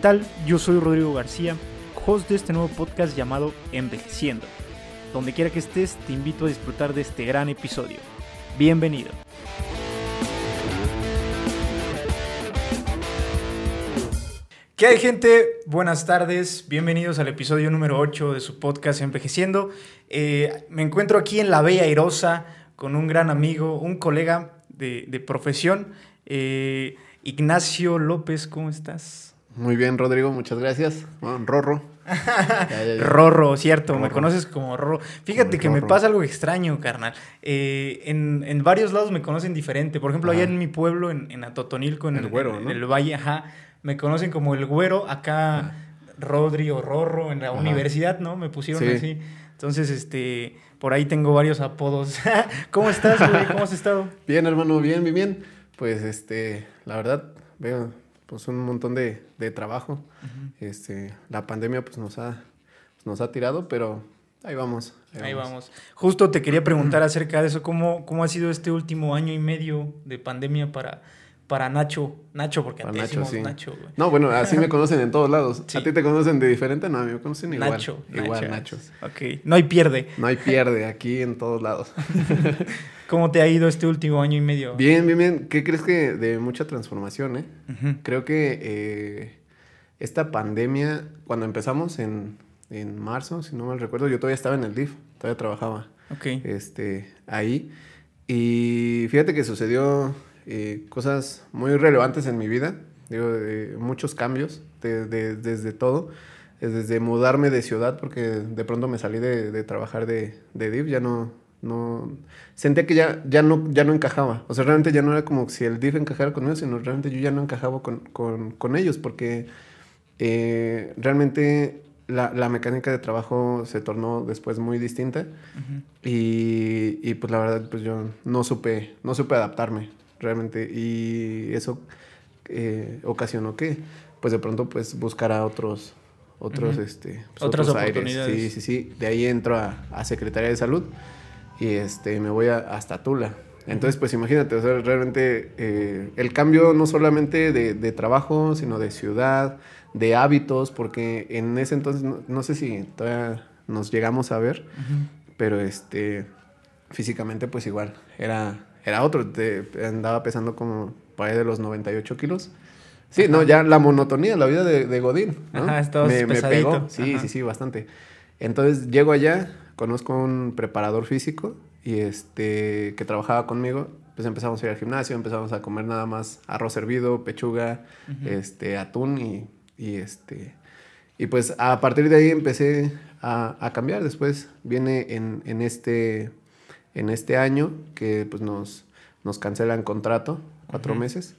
¿Qué tal? Yo soy Rodrigo García, host de este nuevo podcast llamado Envejeciendo. Donde quiera que estés, te invito a disfrutar de este gran episodio. Bienvenido. ¿Qué hay gente? Buenas tardes, bienvenidos al episodio número 8 de su podcast Envejeciendo. Eh, me encuentro aquí en la Bella Airosa con un gran amigo, un colega de, de profesión, eh, Ignacio López, ¿cómo estás? Muy bien, Rodrigo, muchas gracias. Bueno, Rorro. Rorro, cierto, me conoces como Rorro. Fíjate que me pasa algo extraño, carnal. Eh, en, en, varios lados me conocen diferente. Por ejemplo, allá en mi pueblo, en, en Atotonilco, en el, güero, en el valle, ajá me conocen como el güero, acá Rodri o Rorro en la universidad, ¿no? Me pusieron así. Entonces, este, por ahí tengo varios apodos. ¿Cómo estás, güey? ¿Cómo has estado? Bien, hermano, bien, bien, bien. Pues, este, la verdad, veo, pues un montón de, de trabajo. Este, la pandemia, pues, nos ha, nos ha tirado, pero Ahí vamos. Ahí, vamos. Justo te quería preguntar acerca de eso, ¿cómo, ¿cómo ha sido este último año y medio de pandemia para, para Nacho. Nacho, porque a Nacho, sí. Nacho, güey. No, bueno, así me conocen en todos lados. ¿A ti te conocen de diferente? No, a mí me conocen igual. Nacho. Igual, Nacho. Ok. No hay pierde. No hay pierde, aquí en todos lados. ¿Cómo te ha ido este último año y medio? Bien, bien, bien. ¿Qué crees que de mucha transformación, eh? Creo que eh, esta pandemia, cuando empezamos en, en marzo, si no mal recuerdo, yo todavía estaba en el DIF, todavía trabajaba. Ok. Este, ahí. Y fíjate que sucedió eh, cosas muy relevantes en mi vida, digo, muchos cambios desde todo, desde mudarme de ciudad, porque de pronto me salí de, trabajar de, de DIF, ya no, no, sentía que ya, ya, no, ya no encajaba, o sea, realmente ya no era como si el DIF encajara con ellos, sino realmente yo ya no encajaba con, con, con ellos, porque eh, realmente la, la, mecánica de trabajo se tornó después muy distinta y, y, pues la verdad pues yo no supe, no supe adaptarme realmente. Y eso eh, ocasionó que, pues de pronto, pues buscara otros, otros, este, pues, otras oportunidades. Sí, sí, sí. De ahí entro a, a Secretaría de Salud y este, me voy a, hasta Tula. Entonces, pues imagínate, o sea, realmente eh, el cambio no solamente de, de, trabajo, sino de ciudad, de hábitos, porque en ese entonces, no, sé si todavía nos llegamos a ver, pero este, físicamente pues igual, era era otro, te, andaba pesando como por ahí de los 98 kilos. Sí, no, ya la monotonía, la vida de, Godín. ¿no? Ajá, me, me, pegó. Sí, sí, sí, bastante. Entonces llego allá, conozco un preparador físico y este que trabajaba conmigo. Pues empezamos a ir al gimnasio, empezamos a comer nada más arroz hervido, pechuga, este, atún y, y, este. Y pues a partir de ahí empecé a, a cambiar. Después viene en, en este en este año que pues nos, nos cancelan contrato, cuatro meses.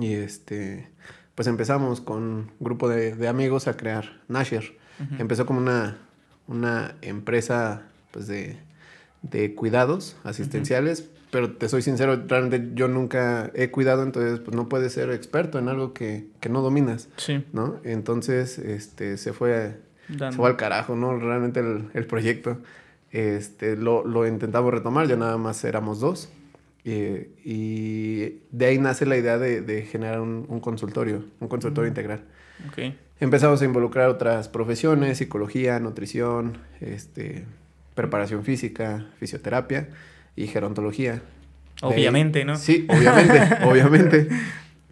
Y este, pues empezamos con un grupo de, amigos a crear Nasher. Empezó como una, una empresa pues de, de cuidados asistenciales, pero te soy sincero, realmente yo nunca he cuidado, entonces pues no puedes ser experto en algo que, que no dominas. Sí. ¿no? Entonces este, se, fue, se fue al carajo, ¿no? Realmente el, el proyecto. Este, lo, lo, intentamos retomar, ya nada más éramos dos. y de ahí nace la idea de, de generar un, un, consultorio, un consultorio integral. Okay. Empezamos a involucrar otras profesiones, psicología, nutrición, este, preparación física, fisioterapia y gerontología. Obviamente, ¿no? Sí, obviamente, obviamente.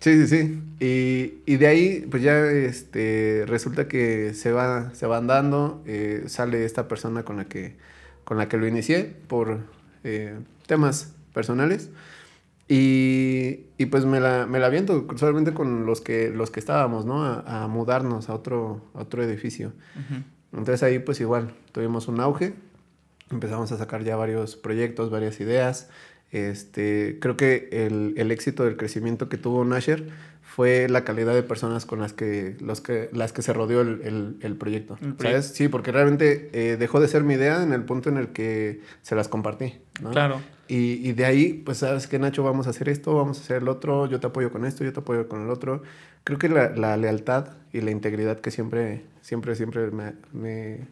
Sí, sí, sí. Y, y, de ahí, pues ya este, resulta que se va, se van dando, eh, sale esta persona con la que con la que lo inicié por eh, temas personales. Y, y, pues me la, me la aviento solamente con los que, los que estábamos, ¿no? A, mudarnos a otro, otro edificio. Entonces ahí pues igual tuvimos un auge, empezamos a sacar ya varios proyectos, varias ideas. Este, creo que el, el éxito del crecimiento que tuvo Nasher fue la calidad de personas con las que, los que, las que se rodeó el, el, proyecto. ¿Sabes? Sí, porque realmente eh, dejó de ser mi idea en el punto en el que se las compartí. Claro. Y, y, de ahí, pues, sabes que Nacho, vamos a hacer esto, vamos a hacer el otro, yo te apoyo con esto, yo te apoyo con el otro. Creo que la, la lealtad y la integridad que siempre, siempre, siempre me, me,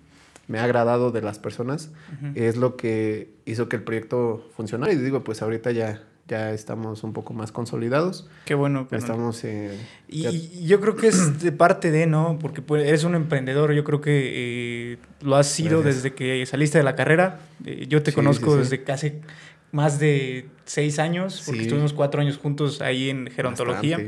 me ha agradado de las personas es lo que hizo que el proyecto funcionara. Y digo, pues ahorita ya, ya estamos un poco más consolidados. Qué bueno. que Estamos... Eh, y, yo creo que es de parte de, ¿no? Porque pues, eres un emprendedor, yo creo que eh, lo has sido desde que saliste de la carrera. Eh, yo te conozco desde casi más de seis años, porque estuvimos cuatro años juntos ahí en gerontología.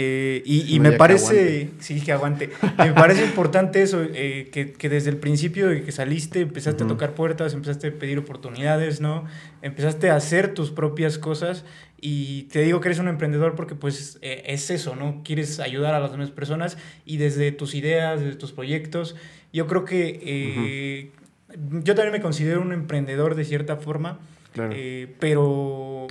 Eh, y, me parece, sí, que aguante. me parece importante eso, eh, que, desde el principio de que saliste empezaste a tocar puertas, empezaste a pedir oportunidades, ¿no? Empezaste a hacer tus propias cosas y te digo que eres un emprendedor porque pues eh, es eso, ¿no? Quieres ayudar a las demás personas y desde tus ideas, desde tus proyectos, yo creo que yo también me considero un emprendedor de cierta forma, pero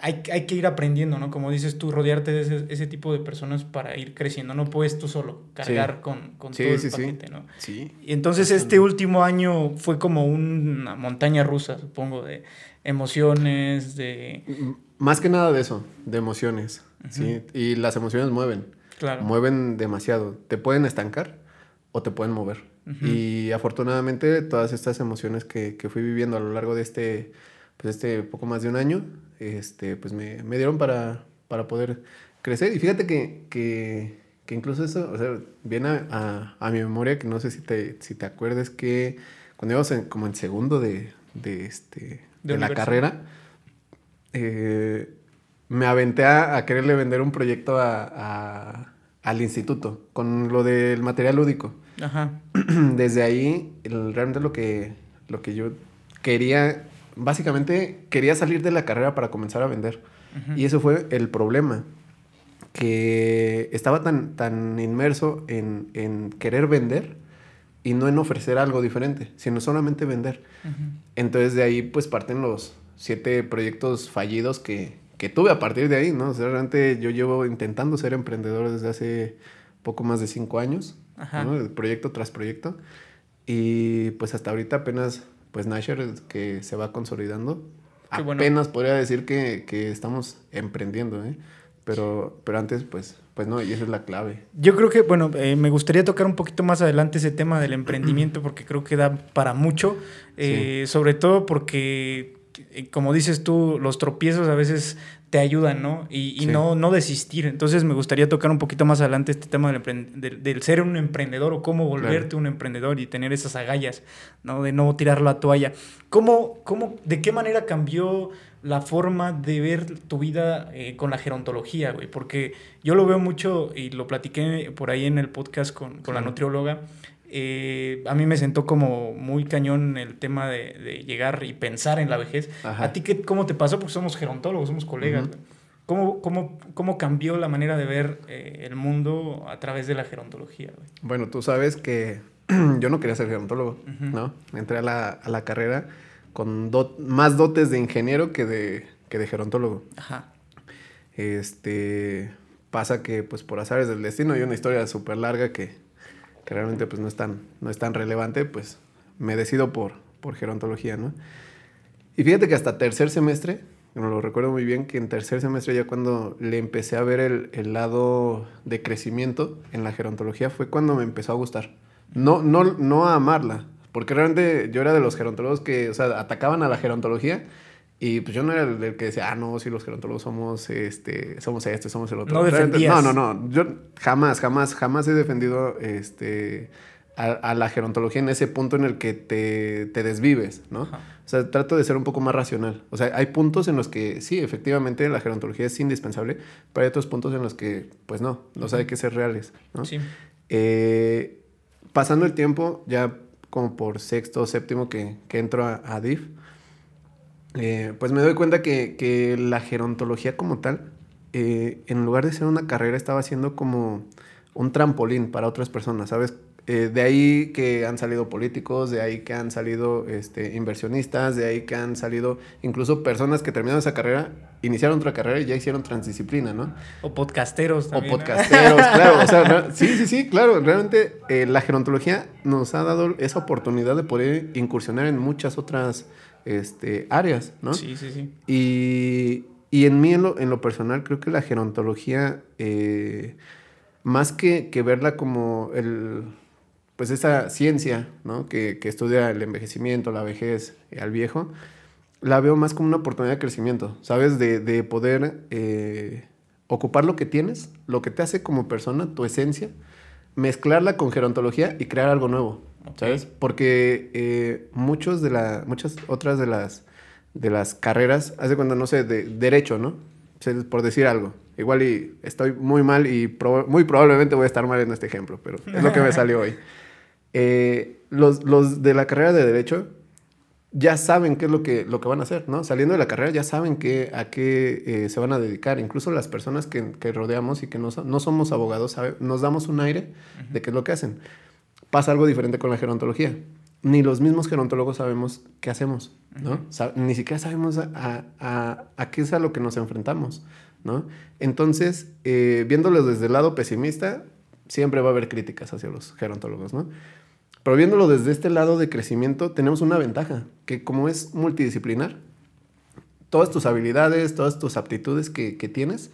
hay, hay, que ir aprendiendo, ¿no? Como dices tú, rodearte de ese, ese, tipo de personas para ir creciendo. No puedes tú solo cargar con, con todo el paquete, ¿no? Sí. Y entonces este último año fue como una montaña rusa, supongo, de emociones, de... Más que nada de eso, de emociones, ¿sí? Y las emociones mueven. Claro. Mueven demasiado. Te pueden estancar o te pueden mover. Y afortunadamente todas estas emociones que, que fui viviendo a lo largo de este, pues este poco más de un año, este, pues me, me dieron para, para, poder crecer. Y fíjate que, que, que incluso eso, o sea, viene a, a, mi memoria, que no sé si te, si te acuerdas que cuando íbamos en, como en segundo de, de, este, de, la carrera, eh, me aventé a, a, quererle vender un proyecto a, al instituto con lo del material lúdico. Ajá. Desde ahí, realmente lo que, lo que yo quería básicamente quería salir de la carrera para comenzar a vender. Y eso fue el problema, que estaba tan, tan inmerso en, querer vender y no en ofrecer algo diferente, sino solamente vender. Entonces de ahí pues parten los siete proyectos fallidos que, tuve a partir de ahí, ¿no? O sea, realmente yo llevo intentando ser emprendedor desde hace poco más de cinco años, proyecto tras proyecto. Y pues hasta ahorita apenas pues Nasher que se va consolidando. Apenas podría decir que, estamos emprendiendo, ¿eh? Pero, pero antes, pues, pues no, y esa es la clave. Yo creo que, bueno, eh, me gustaría tocar un poquito más adelante ese tema del emprendimiento porque creo que da para mucho, eh, sobre todo porque, como dices tú, los tropiezos a veces te ayudan, ¿no? Y, no, no desistir. Entonces me gustaría tocar un poquito más adelante este tema del, del, ser un emprendedor o cómo volverte un emprendedor y tener esas agallas, ¿no? De no tirar la toalla. ¿Cómo, cómo, ¿De qué manera cambió la forma de ver tu vida eh, con la gerontología, güey? Porque yo lo veo mucho y lo platiqué por ahí en el podcast con, con la nutrióloga eh, a mí me sentó como muy cañón el tema de, llegar y pensar en la vejez. ¿A ti qué, cómo te pasó? Porque somos gerontólogos, somos colegas. ¿Cómo, cómo, cómo, cambió la manera de ver eh, el mundo a través de la gerontología? Bueno, tú sabes que yo no quería ser gerontólogo, ¿no? Entré a la, a la carrera con más dotes de ingeniero que de, que de gerontólogo. Ajá. Este, pasa que pues por azares del destino hay una historia súper larga que que realmente pues no es tan, no es tan relevante, pues me decido por, por gerontología, ¿no? Y fíjate que hasta tercer semestre, no lo recuerdo muy bien, que en tercer semestre ya cuando le empecé a ver el, el, lado de crecimiento en la gerontología fue cuando me empezó a gustar. No, no, no a amarla, porque realmente yo era de los gerontólogos que, o sea, atacaban a la gerontología y pues yo no era el, que decía, ah, no, si los gerontólogos somos, este, somos este, somos el otro. No defendías. No, no, no. Yo jamás, jamás, jamás he defendido, este, a, la gerontología en ese punto en el que te, te desvives, ¿no? O sea, trato de ser un poco más racional. O sea, hay puntos en los que sí, efectivamente, la gerontología es indispensable, pero hay otros puntos en los que, pues no, o sea, hay que ser reales, ¿no? Sí. Eh, pasando el tiempo, ya como por sexto o séptimo que, que entro a, a DIF, eh, pues me doy cuenta que, la gerontología como tal, eh, en lugar de ser una carrera, estaba siendo como un trampolín para otras personas, ¿sabes? Eh, de ahí que han salido políticos, de ahí que han salido este, inversionistas, de ahí que han salido incluso personas que terminaron esa carrera, iniciaron otra carrera y ya hicieron transdisciplina, ¿no? O podcasteros también. O podcasteros, claro. O sea, sí, sí, sí, claro. Realmente la gerontología nos ha dado esa oportunidad de poder incursionar en muchas otras este, áreas, ¿no? Sí, sí, sí. Y, en mí, en lo, personal, creo que la gerontología, eh, más que, verla como el, pues esa ciencia, ¿no? Que, estudia el envejecimiento, la vejez al viejo, la veo más como una oportunidad de crecimiento, ¿sabes? De, de poder eh, ocupar lo que tienes, lo que te hace como persona, tu esencia, mezclarla con gerontología y crear algo nuevo, ¿sabes? Porque eh, muchos de la, muchas otras de las, de las carreras, hace cuando, no sé, de derecho, ¿no? Por decir algo. Igual y estoy muy mal y muy probablemente voy a estar mal en este ejemplo, pero es lo que me salió hoy. Eh, los, los de la carrera de derecho ya saben qué es lo que, lo que van a hacer, ¿no? Saliendo de la carrera ya saben qué, a qué eh, se van a dedicar. Incluso las personas que, que rodeamos y que no, no somos abogados, nos damos un aire de qué es lo que hacen. Pasa algo diferente con la gerontología. Ni los mismos gerontólogos sabemos qué hacemos, ¿no? ni siquiera sabemos a, a, a, qué es a lo que nos enfrentamos, ¿no? Entonces, eh, viéndolo desde el lado pesimista, siempre va a haber críticas hacia los gerontólogos, ¿no? Pero viéndolo desde este lado de crecimiento, tenemos una ventaja, que como es multidisciplinar, todas tus habilidades, todas tus aptitudes que, tienes,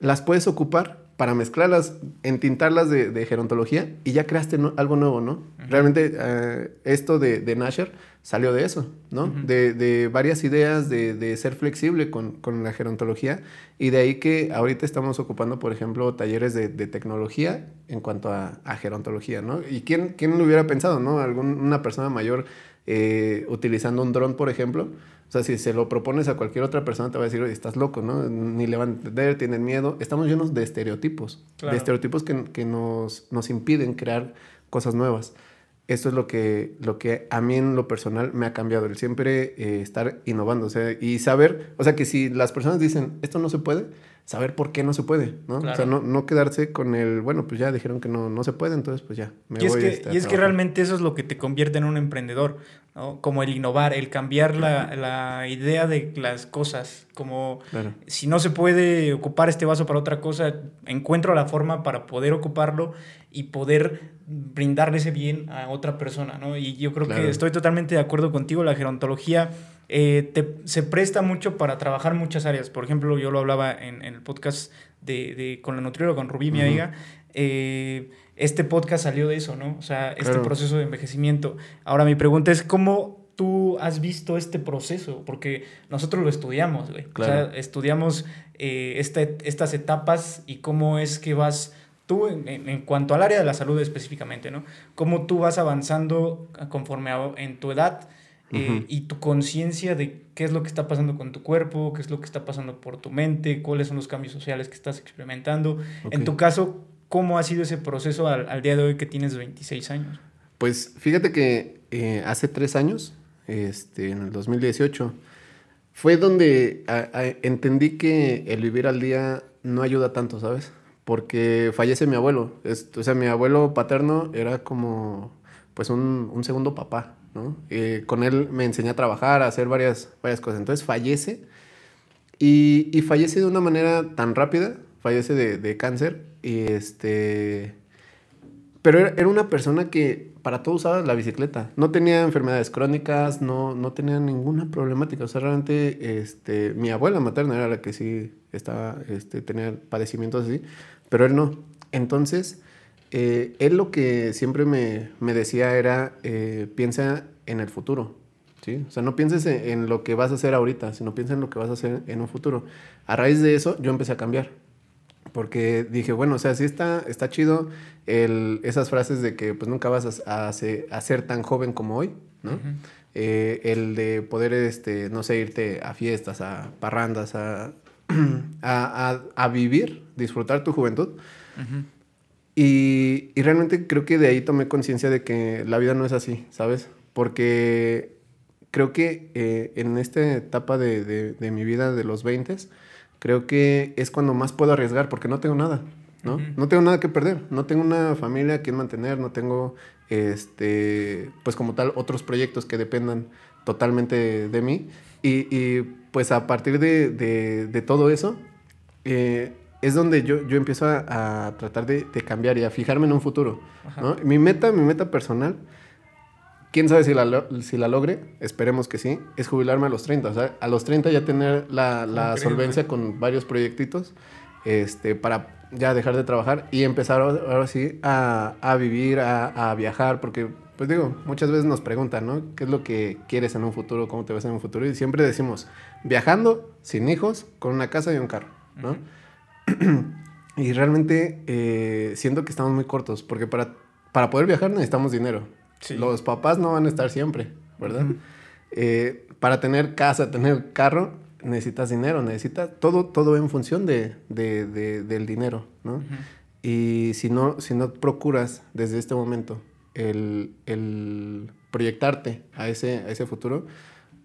las puedes ocupar para mezclarlas, entintarlas de, de gerontología y ya creaste algo nuevo, ¿no? Realmente eh, esto de, de, Nasher salió de eso, ¿no? de, de, varias ideas de, ser flexible con, con, la gerontología y de ahí que ahorita estamos ocupando, por ejemplo, talleres de, tecnología en cuanto a, a, gerontología, ¿no? ¿Y quién, quién lo hubiera pensado, ¿no? Algún, una persona mayor eh, utilizando un dron, por ejemplo. O sea, si se lo propones a cualquier otra persona, te va a decir, oye, estás loco, ¿no? Ni le van a entender, tienen miedo. Estamos llenos de estereotipos, de estereotipos que, que nos, nos impiden crear cosas nuevas esto es lo que, lo que a mí en lo personal me ha cambiado, el siempre eh, estar innovando, o sea, y saber, o sea, que si las personas dicen, esto no se puede, saber por qué no se puede, ¿no? O sea, no, no, quedarse con el, bueno, pues ya dijeron que no, no se puede, entonces pues ya, me y voy es que, este, Y es que realmente eso es lo que te convierte en un emprendedor, ¿no? Como el innovar, el cambiar la, la idea de las cosas, como si no se puede ocupar este vaso para otra cosa, encuentro la forma para poder ocuparlo y poder brindarle ese bien a otra persona, ¿no? Y yo creo que estoy totalmente de acuerdo contigo, la gerontología eh, se presta mucho para trabajar muchas áreas. Por ejemplo, yo lo hablaba en, el podcast de, con la nutrióloga, con Rubí, mi amiga. Eh, este podcast salió de eso, ¿no? O sea, este proceso de envejecimiento. Ahora mi pregunta es, ¿cómo tú has visto este proceso? Porque nosotros lo estudiamos, güey. O sea, estudiamos eh, este, estas etapas y cómo es que vas tú, en, en, cuanto al área de la salud específicamente, ¿no? Cómo tú vas avanzando conforme en tu edad eh, y tu conciencia de qué es lo que está pasando con tu cuerpo, qué es lo que está pasando por tu mente, cuáles son los cambios sociales que estás experimentando. En tu caso, ¿cómo ha sido ese proceso al, día de hoy que tienes 26 años? Pues fíjate que eh, hace tres años, este, en el 2018, fue donde entendí que el vivir al día no ayuda tanto, ¿sabes? Porque fallece mi abuelo. o sea, mi abuelo paterno era como pues un, un segundo papá Eh, con él me enseñé a trabajar, a hacer varias, varias cosas. Entonces fallece y, y fallece de una manera tan rápida, fallece de, de cáncer y este... Pero era, una persona que para todo usaba la bicicleta. No tenía enfermedades crónicas, no, no tenía ninguna problemática. O sea, realmente este, mi abuela materna era la que sí estaba, este, tenía padecimientos así, pero él no. Entonces, eh, él lo que siempre me, decía era, eh, piensa en el futuro, ¿sí? O sea, no pienses en, lo que vas a hacer ahorita, sino piensa en lo que vas a hacer en un futuro. A raíz de eso, yo empecé a cambiar. Porque dije, bueno, o sea, sí está, está chido esas frases de que pues nunca vas a, a, ser tan joven como hoy, ¿no? Eh, el de poder, este, no sé, irte a fiestas, a parrandas, a, a, vivir, disfrutar tu juventud. Y, y, realmente creo que de ahí tomé conciencia de que la vida no es así, ¿sabes? Porque creo que eh, en esta etapa de, de, de, mi vida, de los 20, creo que es cuando más puedo arriesgar porque no tengo nada, ¿no? No tengo nada que perder, no tengo una familia a quien mantener, no tengo, este, pues como tal, otros proyectos que dependan totalmente de mí. Y, y pues a partir de, de todo eso, eh, es donde yo, yo empiezo a, tratar de, cambiar y a fijarme en un futuro. ¿no? Mi meta, mi meta personal, quién sabe si la, si la logre, esperemos que sí, es jubilarme a los 30. O sea, a los 30 ya tener la, la solvencia con varios proyectitos este, para ya dejar de trabajar y empezar ahora sí a, a vivir, a, a, viajar, porque, pues digo, muchas veces nos preguntan, ¿no? ¿Qué es lo que quieres en un futuro? ¿Cómo te ves en un futuro? Y siempre decimos, viajando, sin hijos, con una casa y un carro, ¿no? y realmente eh, siento que estamos muy cortos, porque para, para poder viajar necesitamos dinero. Los papás no van a estar siempre, ¿verdad? Eh, para tener casa, tener carro, necesitas dinero, necesitas todo, todo en función de, del dinero, ¿no? Y si no, si no procuras desde este momento el, el proyectarte a ese, a ese futuro,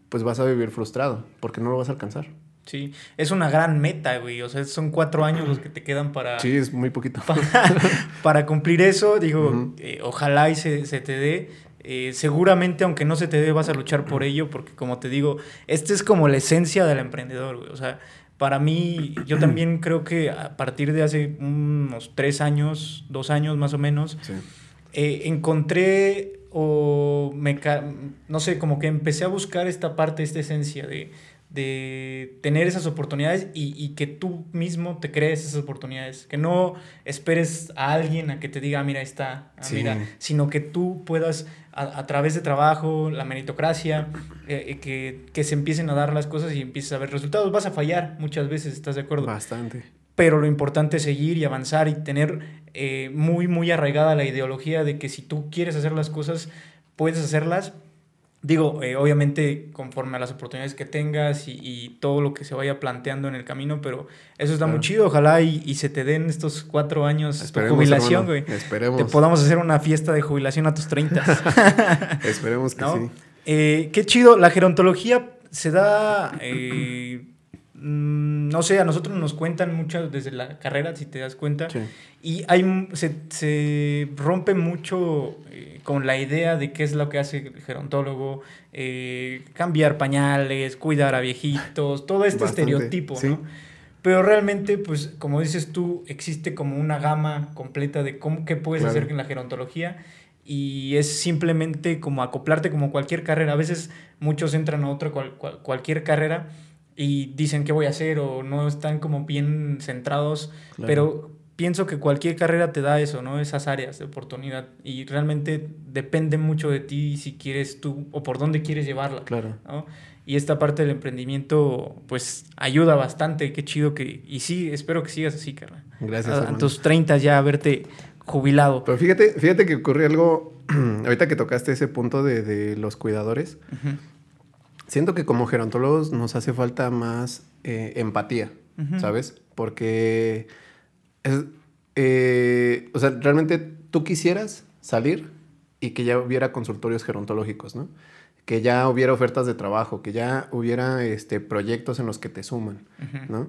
pues vas a vivir frustrado porque no lo vas a alcanzar. Sí, es una gran meta, güey. O sea, son cuatro años los que te quedan para... Sí, es muy poquito. Para, cumplir eso, digo, eh, ojalá y se, se te dé. Eh, seguramente, aunque no se te dé, vas a luchar por ello, porque como te digo, esta es como la esencia del emprendedor, güey. O sea, para mí, yo también creo que a partir de hace unos tres años, dos años más o menos, eh, encontré o me, no sé, como que empecé a buscar esta parte, esta esencia de de tener esas oportunidades y, que tú mismo te crees esas oportunidades. Que no esperes a alguien a que te diga, ah, mira, ahí está, ah, mira, sino que tú puedas, a, través de trabajo, la meritocracia, eh, eh, que, que, se empiecen a dar las cosas y empieces a ver resultados. Vas a fallar muchas veces, ¿estás de acuerdo? Bastante. Pero lo importante es seguir y avanzar y tener eh, muy, muy arraigada la ideología de que si tú quieres hacer las cosas, puedes hacerlas Digo, eh, obviamente conforme a las oportunidades que tengas y, todo lo que se vaya planteando en el camino, pero eso está muy chido. Ojalá y, se te den estos cuatro años de jubilación, güey. Esperemos. Te podamos hacer una fiesta de jubilación a tus 30. Esperemos que sí. Eh, qué chido. La gerontología se da. Eh, mm, no sé, a nosotros nos cuentan mucho desde la carrera, si te das cuenta. Y hay, se, se rompe mucho con la idea de qué es lo que hace el gerontólogo, eh, cambiar pañales, cuidar a viejitos, todo este estereotipo, ¿no? Pero realmente, pues, como dices tú, existe como una gama completa de cómo, qué puedes hacer en la gerontología y es simplemente como acoplarte como cualquier carrera. A veces muchos entran a otra cualquier carrera y dicen qué voy a hacer o no están como bien centrados, pero pienso que cualquier carrera te da eso, ¿no? Esas áreas de oportunidad. Y realmente depende mucho de ti si quieres tú o por dónde quieres llevarla. Claro. ¿no? Y esta parte del emprendimiento, pues, ayuda bastante. Qué chido que... Y sí, espero que sigas así, carnal. Gracias. A, tus 30 ya verte jubilado. Pero fíjate, fíjate que ocurrió algo, ahorita que tocaste ese punto de, los cuidadores, siento que como gerontólogos nos hace falta más eh, empatía, ¿sabes? Porque eh, o sea, realmente tú quisieras salir y que ya hubiera consultorios gerontológicos, ¿no? Que ya hubiera ofertas de trabajo, que ya hubiera este, proyectos en los que te suman, ¿no?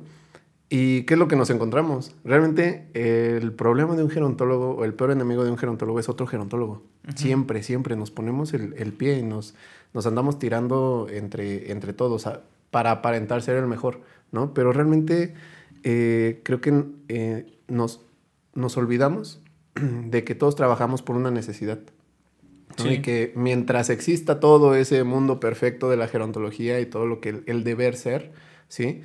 ¿Y qué es lo que nos encontramos? Realmente el problema de un gerontólogo o el peor enemigo de un gerontólogo es otro gerontólogo. Siempre, siempre nos ponemos el, pie y nos, nos andamos tirando entre, entre todos para aparentar ser el mejor, ¿no? Pero realmente eh, creo que eh, nos, nos olvidamos de que todos trabajamos por una necesidad. Y que mientras exista todo ese mundo perfecto de la gerontología y todo lo que el, deber ser, ¿sí?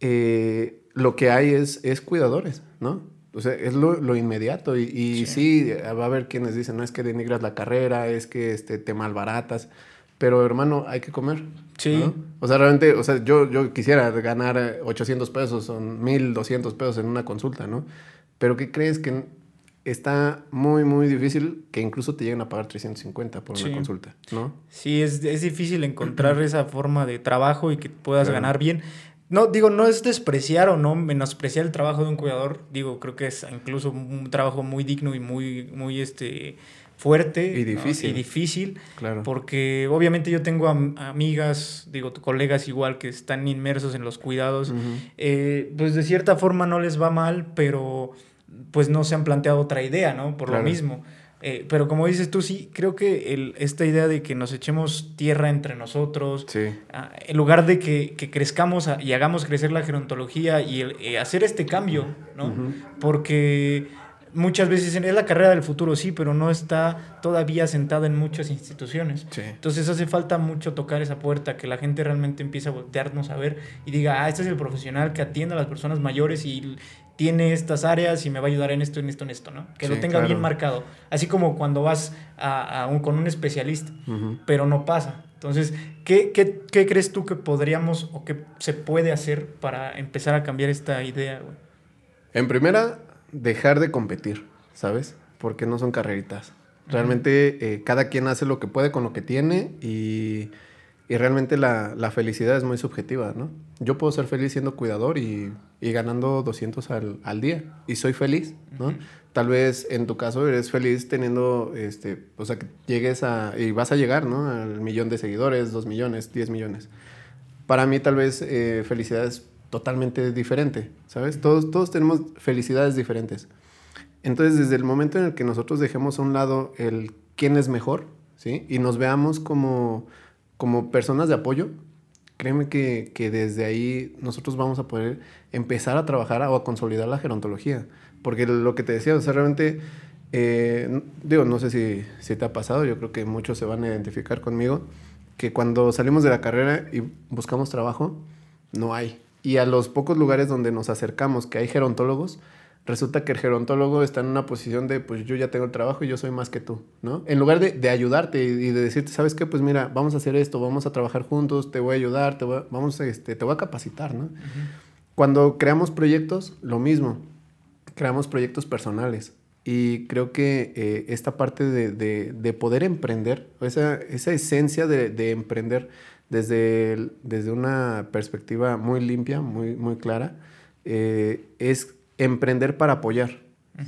Eh, lo que hay es, es cuidadores, ¿no? O sea, es lo, inmediato. Y, sí. va a haber quienes dicen, no es que denigras la carrera, es que este, te malbaratas. Pero hermano, hay que comer. Sí. O sea, realmente, o sea, yo, yo quisiera ganar 800 pesos o 1200 pesos en una consulta, ¿no? Pero ¿qué crees que está muy, muy difícil que incluso te lleguen a pagar 350 por una consulta, ¿no? Sí, es, es, difícil encontrar esa forma de trabajo y que puedas ganar bien. No, digo, no es despreciar o no menospreciar el trabajo de un cuidador. Digo, creo que es incluso un trabajo muy digno y muy, muy este, fuerte y difícil. Y difícil claro. Porque obviamente yo tengo amigas, digo, colegas igual que están inmersos en los cuidados. Eh, pues de cierta forma no les va mal, pero pues no se han planteado otra idea, ¿no? Por lo mismo. Eh, pero como dices tú, sí, creo que el, esta idea de que nos echemos tierra entre nosotros, ah, en lugar de que, que crezcamos y hagamos crecer la gerontología y eh, hacer este cambio, ¿no? Porque muchas veces es la carrera del futuro, sí, pero no está todavía sentada en muchas instituciones. Entonces hace falta mucho tocar esa puerta, que la gente realmente empiece a voltearnos a ver y diga, ah, este es el profesional que atiende a las personas mayores y tiene estas áreas y me va a ayudar en esto, en esto, en esto, ¿no? Que lo tenga bien marcado. Así como cuando vas a, un, con un especialista, pero no pasa. Entonces, ¿qué, ¿qué, crees tú que podríamos o que se puede hacer para empezar a cambiar esta idea, güey? En primera, dejar de competir, ¿sabes? Porque no son carreritas. Realmente eh, cada quien hace lo que puede con lo que tiene y y realmente la, la, felicidad es muy subjetiva, ¿no? Yo puedo ser feliz siendo cuidador y, y ganando 200 al, al, día y soy feliz, ¿no? Tal vez en tu caso eres feliz teniendo, este, o sea, que llegues a, y vas a llegar, ¿no? Al millón de seguidores, dos millones, 10 millones. Para mí tal vez eh, felicidad es totalmente diferente, ¿sabes? Todos, todos tenemos felicidades diferentes. Entonces, desde el momento en el que nosotros dejemos a un lado el quién es mejor, ¿sí? Y nos veamos como como personas de apoyo, créeme que, que, desde ahí nosotros vamos a poder empezar a trabajar o a consolidar la gerontología. Porque lo que te decía, o sea, realmente, eh, digo, no sé si, si te ha pasado, yo creo que muchos se van a identificar conmigo, que cuando salimos de la carrera y buscamos trabajo, no hay. Y a los pocos lugares donde nos acercamos que hay gerontólogos, resulta que el gerontólogo está en una posición de, pues yo ya tengo el trabajo y yo soy más que tú, ¿no? En lugar de, de ayudarte y, de decirte, ¿sabes qué? Pues mira, vamos a hacer esto, vamos a trabajar juntos, te voy a ayudar, te voy a, vamos, este, te voy a capacitar, ¿no? Cuando creamos proyectos, lo mismo, creamos proyectos personales. Y creo que eh, esta parte de, de, de, poder emprender, esa, esa esencia de, de emprender desde, desde una perspectiva muy limpia, muy, muy clara, eh, es emprender para apoyar,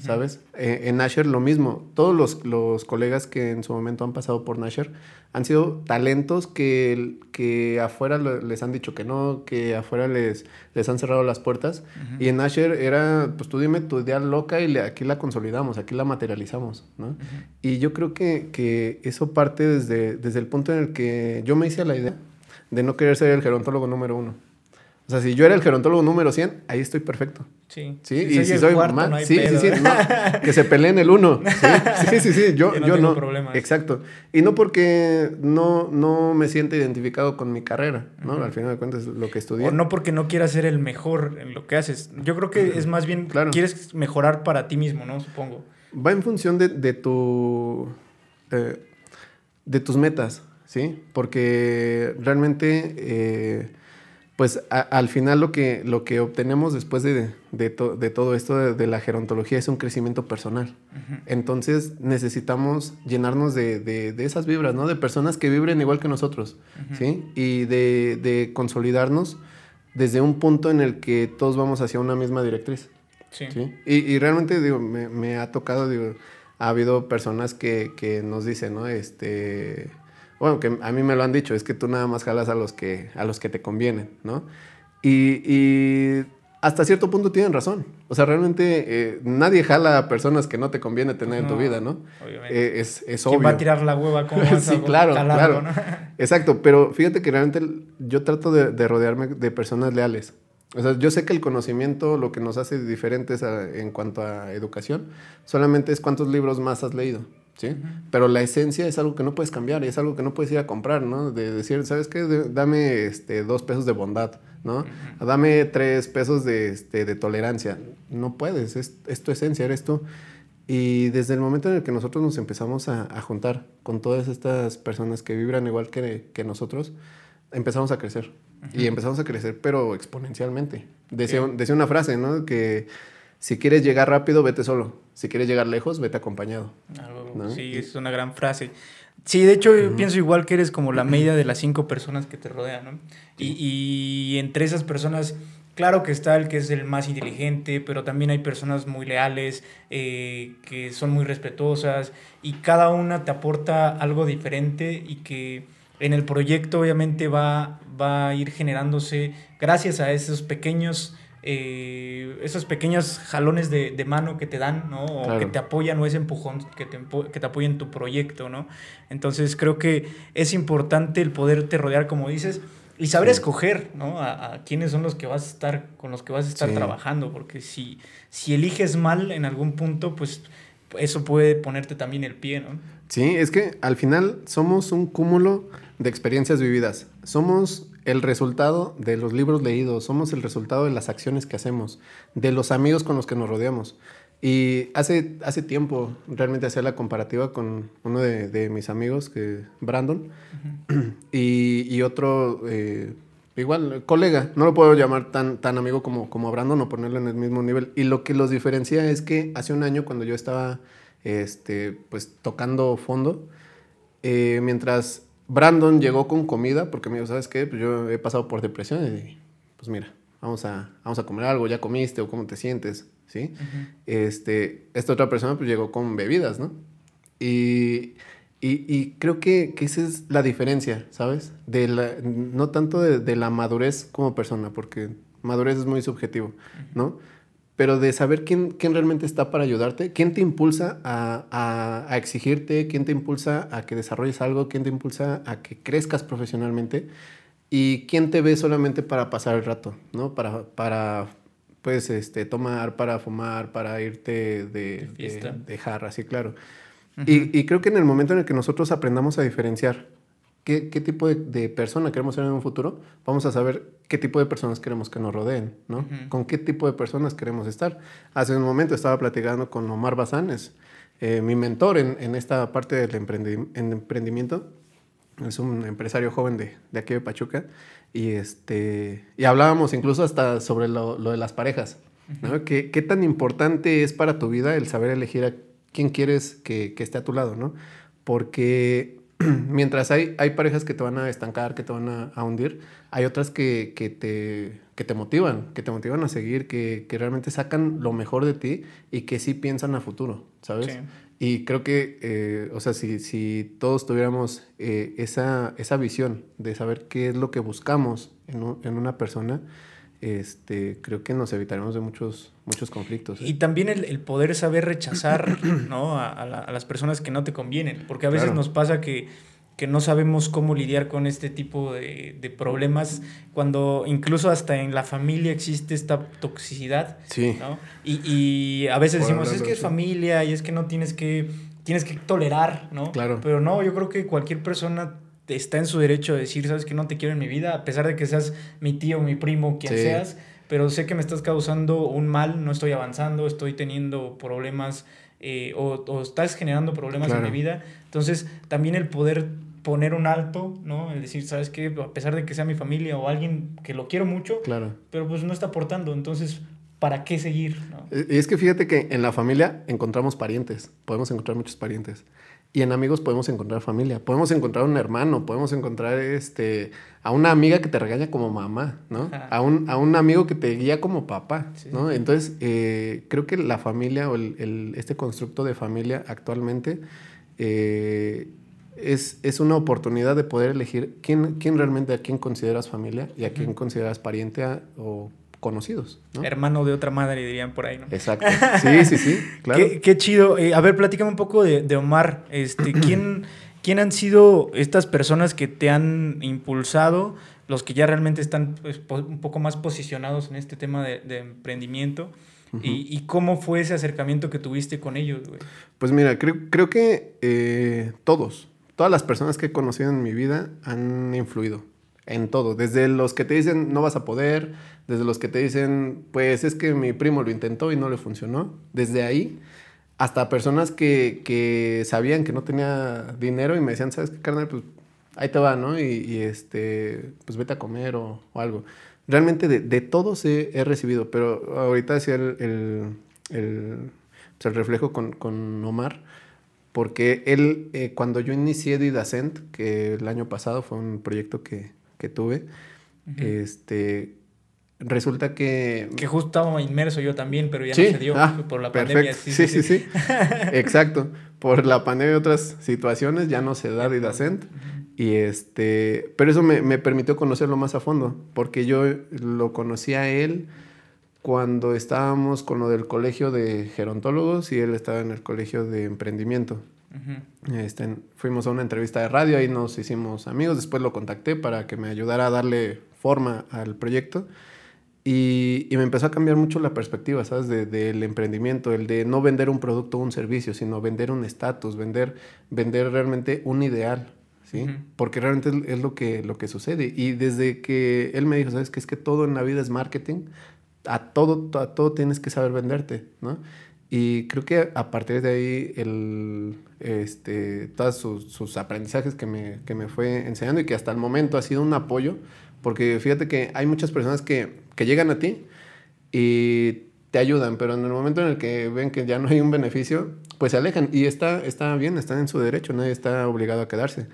¿sabes? Eh, en Nasher lo mismo. Todos los, los, colegas que en su momento han pasado por Nasher han sido talentos que, que afuera les han dicho que no, que afuera les, les han cerrado las puertas. Y en Nasher era, pues tú dime tu idea loca y aquí la consolidamos, aquí la materializamos, ¿no? Y yo creo que, que eso parte desde, desde el punto en el que yo me hice la idea de no querer ser el gerontólogo número uno. O sea, si yo era el gerontólogo número 100, ahí estoy perfecto. Sí. Sí, y si soy más, sí, sí, sí, que se peleen el uno. Sí, sí, sí, yo, no. Yo no. Exacto. Y no porque no, no me siente identificado con mi carrera, ¿no? Al final de cuentas, lo que estudié. O no porque no quieras ser el mejor en lo que haces. Yo creo que es más bien, claro. quieres mejorar para ti mismo, ¿no? Supongo. Va en función de, de tu... Eh, de tus metas, ¿sí? Porque realmente... Eh, pues al final lo que, lo que obtenemos después de, de, todo esto de, la gerontología es un crecimiento personal. Entonces necesitamos llenarnos de, esas vibras, ¿no? De personas que vibren igual que nosotros, ¿sí? Y de, consolidarnos desde un punto en el que todos vamos hacia una misma directriz. Sí. Y, y, realmente, digo, me, me, ha tocado, digo, ha habido personas que, que nos dicen, ¿no? Este bueno, que a mí me lo han dicho, es que tú nada más jalas a los que, a los que te convienen, ¿no? Y, hasta cierto punto tienen razón. O sea, realmente eh, nadie jala a personas que no te conviene tener en tu vida, ¿no? Obviamente. Eh, es, es obvio. ¿Quién va a tirar la hueva? ¿Cómo sí, claro, claro. Exacto, pero fíjate que realmente yo trato de, rodearme de personas leales. O sea, yo sé que el conocimiento, lo que nos hace diferentes en cuanto a educación, solamente es cuántos libros más has leído. ¿Sí? Pero la esencia es algo que no puedes cambiar y es algo que no puedes ir a comprar, ¿no? De decir, ¿sabes qué? Dame este, dos pesos de bondad, ¿no? Dame tres pesos de, este, de tolerancia. No puedes, es, es, tu esencia, eres tú. Y desde el momento en el que nosotros nos empezamos a, a juntar con todas estas personas que vibran igual que, que nosotros, empezamos a crecer. Y empezamos a crecer, pero exponencialmente. Decía, decía una frase, ¿no? Que si quieres llegar rápido, vete solo. Si quieres llegar lejos, vete acompañado. Sí, es una gran frase. Sí, de hecho, yo pienso igual que eres como la media de las cinco personas que te rodean, ¿no? Y, entre esas personas, claro que está el que es el más inteligente, pero también hay personas muy leales, eh, que son muy respetuosas, y cada una te aporta algo diferente y que en el proyecto obviamente va, va a ir generándose gracias a esos pequeños eh, esos pequeños jalones de, de, mano que te dan, ¿no? O que te apoyan o ese empujón que te, que te apoya en tu proyecto, ¿no? Entonces creo que es importante el poderte rodear, como dices, y saber escoger, ¿no? A, a, quiénes son los que vas a estar, con los que vas a estar trabajando, porque si, si eliges mal en algún punto, pues eso puede ponerte también el pie, ¿no? Sí, es que al final somos un cúmulo de experiencias vividas. Somos el resultado de los libros leídos, somos el resultado de las acciones que hacemos, de los amigos con los que nos rodeamos. Y hace, hace tiempo realmente hacía la comparativa con uno de, mis amigos, que Brandon, y, otro, eh, igual, colega. No lo puedo llamar tan, tan amigo como, como Brandon o ponerlo en el mismo nivel. Y lo que los diferencia es que hace un año cuando yo estaba este, pues, tocando fondo, eh, mientras Brandon llegó con comida, porque me dijo, ¿sabes qué? Pues yo he pasado por depresión y pues mira, vamos a, vamos a comer algo, ya comiste o cómo te sientes, ¿sí? este, esta otra persona pues llegó con bebidas, ¿no? Y, y, creo que, que, esa es la diferencia, ¿sabes? De la, no tanto de, de, la madurez como persona, porque madurez es muy subjetivo, ¿no? Pero de saber quién, quién realmente está para ayudarte, quién te impulsa a, a, exigirte, quién te impulsa a que desarrolles algo, quién te impulsa a que crezcas profesionalmente y quién te ve solamente para pasar el rato, ¿no? Para, para pues, este, tomar, para fumar, para irte de, de, de, jarra, sí, claro. y, y creo que en el momento en el que nosotros aprendamos a diferenciar qué, tipo de, persona queremos ser en un futuro, vamos a saber qué tipo de personas queremos que nos rodeen, ¿no? Con qué tipo de personas queremos estar. Hace un momento estaba platicando con Omar Bazanes, eh, mi mentor en, esta parte del emprendimiento. Es un empresario joven de, aquí de Pachuca. Y, este, y hablábamos incluso hasta sobre lo, de las parejas. ¿no? ¿Qué, ¿Qué, tan importante es para tu vida el saber elegir a quién quieres que, que esté a tu lado? ¿no? Porque mientras hay, hay parejas que te van a estancar, que te van a, hundir, hay otras que, que, te, que te motivan, que te motivan a seguir, que, que, realmente sacan lo mejor de ti y que sí piensan a futuro, ¿sabes? Y creo que, eh, o sea, si, si todos tuviéramos eh, esa, esa visión de saber qué es lo que buscamos en, en una persona, este, creo que nos evitaremos de muchos, muchos conflictos. ¿eh? Y también el, poder saber rechazar ¿no? a, las personas que no te convienen, porque a veces nos pasa que, que, no sabemos cómo lidiar con este tipo de, de, problemas, cuando incluso hasta en la familia existe esta toxicidad. Sí. ¿no? Y, y, a veces decimos, es que es familia y es que no tienes que, tienes que tolerar, ¿no? Claro. Pero no, yo creo que cualquier persona está en su derecho de decir, sabes que no te quiero en mi vida, a pesar de que seas mi tío, mi primo, quien seas, pero sé que me estás causando un mal, no estoy avanzando, estoy teniendo problemas eh, o, estás generando problemas en mi vida. Entonces, también el poder poner un alto, ¿no? El decir, ¿sabes qué? A pesar de que sea mi familia o alguien que lo quiero mucho, claro. pero pues no está aportando, entonces, ¿para qué seguir? Y es que fíjate que en la familia encontramos parientes, podemos encontrar muchos parientes. Y en amigos podemos encontrar familia, podemos encontrar un hermano, podemos encontrar este, a una amiga que te regaña como mamá, ¿no? A un, a un, amigo que te guía como papá, ¿no? Entonces, eh, creo que la familia o el, este constructo de familia actualmente eh, es, es, una oportunidad de poder elegir quién, quién realmente a quién consideras familia y a quién consideras pariente o conocidos. Hermano de otra madre, dirían por ahí, ¿no? Exacto. Sí, sí, sí, claro. qué, chido. Eh, a ver, platícame un poco de, Omar. Este, ¿quién, ¿Quién han sido estas personas que te han impulsado, los que ya realmente están pues, un poco más posicionados en este tema de, emprendimiento? y, cómo fue ese acercamiento que tuviste con ellos, güey? Pues mira, creo, creo que eh, todos, todas las personas que he conocido en mi vida han influido en todo. Desde los que te dicen no vas a poder, desde los que te dicen, pues es que mi primo lo intentó y no le funcionó, desde ahí, hasta personas que, que sabían que no tenía dinero y me decían, ¿sabes qué, carnal? Pues ahí te va, ¿no? Y, este, pues vete a comer o, algo. Realmente de, de todos he, recibido, pero ahorita hacía el, el, el, pues, el reflejo con, con, Omar, porque él, eh, cuando yo inicié Didacent, que el año pasado fue un proyecto que, que tuve, este resulta que... Que justo estaba inmerso yo también, pero ya no se dio ah, por la pandemia. Sí, sí, sí. Exacto. Por la pandemia y otras situaciones ya no se da Didacent. Y este, pero eso me, me, permitió conocerlo más a fondo, porque yo lo conocí a él cuando estábamos con lo del colegio de gerontólogos y él estaba en el colegio de emprendimiento. Este, fuimos a una entrevista de radio, ahí nos hicimos amigos, después lo contacté para que me ayudara a darle forma al proyecto. Y, me empezó a cambiar mucho la perspectiva, ¿sabes? del emprendimiento, el de no vender un producto o un servicio, sino vender un estatus, vender, vender realmente un ideal, ¿sí? Porque realmente es, lo, que, lo que sucede. Y desde que él me dijo, ¿sabes qué? Es que todo en la vida es marketing, a todo, a todo tienes que saber venderte, ¿no? Y creo que a partir de ahí, el, este, todos sus, aprendizajes que me, que me, fue enseñando y que hasta el momento ha sido un apoyo, porque fíjate que hay muchas personas que, que llegan a ti y te ayudan, pero en el momento en el que ven que ya no hay un beneficio, pues se alejan. Y está, está bien, están en su derecho, nadie está obligado a quedarse.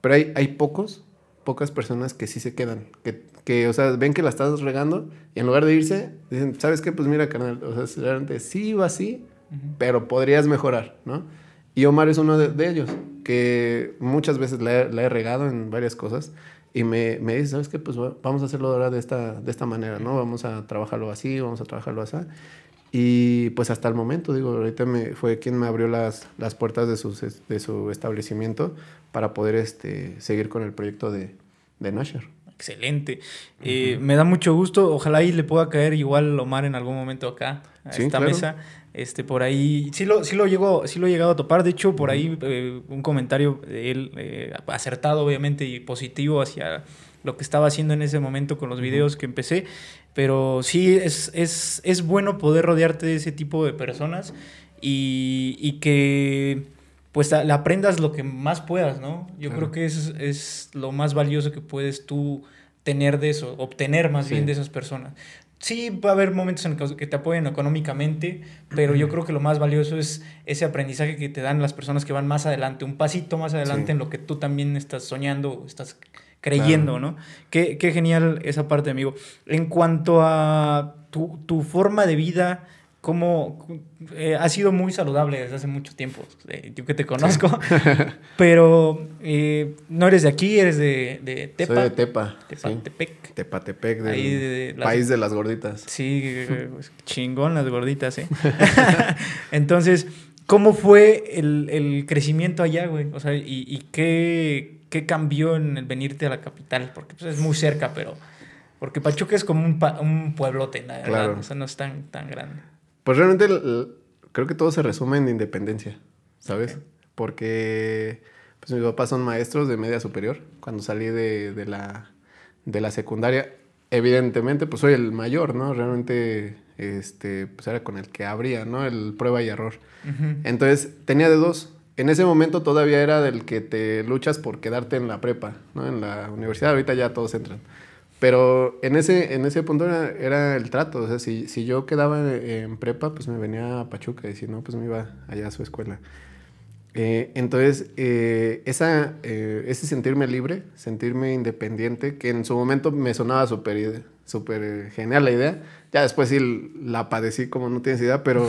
Pero hay, hay pocos, pocas personas que sí se quedan, que, que, o sea, ven que la estás regando y en lugar de irse, dicen, ¿sabes qué? Pues mira, carnal, o sea, realmente sí va así, pero podrías mejorar, ¿no? Y Omar es uno de, ellos, que muchas veces la he, regado en varias cosas y me, me, dice, ¿sabes qué? Pues vamos a hacerlo ahora de esta, de esta manera, ¿no? Vamos a trabajarlo así, vamos a trabajarlo así. Y pues hasta el momento, digo, ahorita me, fue quien me abrió las, las puertas de su, de su establecimiento para poder este, seguir con el proyecto de, de Nasher excelente. Eh, me da mucho gusto. Ojalá ahí le pueda caer igual Omar en algún momento acá, a esta mesa. Este, por ahí, sí lo, sí lo llegó, sí lo he llegado a topar. De hecho, por ahí eh, un comentario de él, eh, acertado obviamente y positivo hacia lo que estaba haciendo en ese momento con los videos que empecé. Pero sí, es, es, es bueno poder rodearte de ese tipo de personas y, y que pues le aprendas lo que más puedas, ¿no? Yo creo que es, es lo más valioso que puedes tú tener de eso, obtener más bien de esas personas. Sí, va a haber momentos en que te apoyen económicamente, pero yo creo que lo más valioso es ese aprendizaje que te dan las personas que van más adelante, un pasito más adelante en lo que tú también estás soñando, estás creyendo, ¿no? Qué, qué, genial esa parte, amigo. En cuanto a tu, tu forma de vida, cómo eh, ha sido muy saludable desde hace mucho tiempo, eh, yo que te conozco, pero eh, no eres de aquí, eres de, de Tepa. Soy de Tepa. Tepatepec. Tepatepec, del país de las gorditas. Sí, pues, chingón las gorditas, ¿eh? Entonces, ¿cómo fue el, el, crecimiento allá, güey? O sea, ¿y, y qué, qué, cambió en el venirte a la capital? Porque pues, es muy cerca, pero... Porque Pachuca es como un, un pueblote, ¿verdad? O sea, no es tan, tan grande. Pues realmente creo que todo se resume en independencia, ¿sabes? Porque pues mis papás son maestros de media superior. Cuando salí de, de, la, de la secundaria, evidentemente, pues soy el mayor, ¿no? Realmente, este, pues era con el que abría, ¿no? El prueba y error. Entonces, tenía de dos. En ese momento todavía era del que te luchas por quedarte en la prepa, ¿no? En la universidad, ahorita ya todos entran. Pero en ese, en ese punto era, el trato. O sea, si, si, yo quedaba en prepa, pues me venía a Pachuca y si no, pues me iba allá a su escuela. Eh, entonces, eh, esa, eh, ese sentirme libre, sentirme independiente, que en su momento me sonaba súper super genial la idea. Ya después sí la padecí como no tienes idea, pero,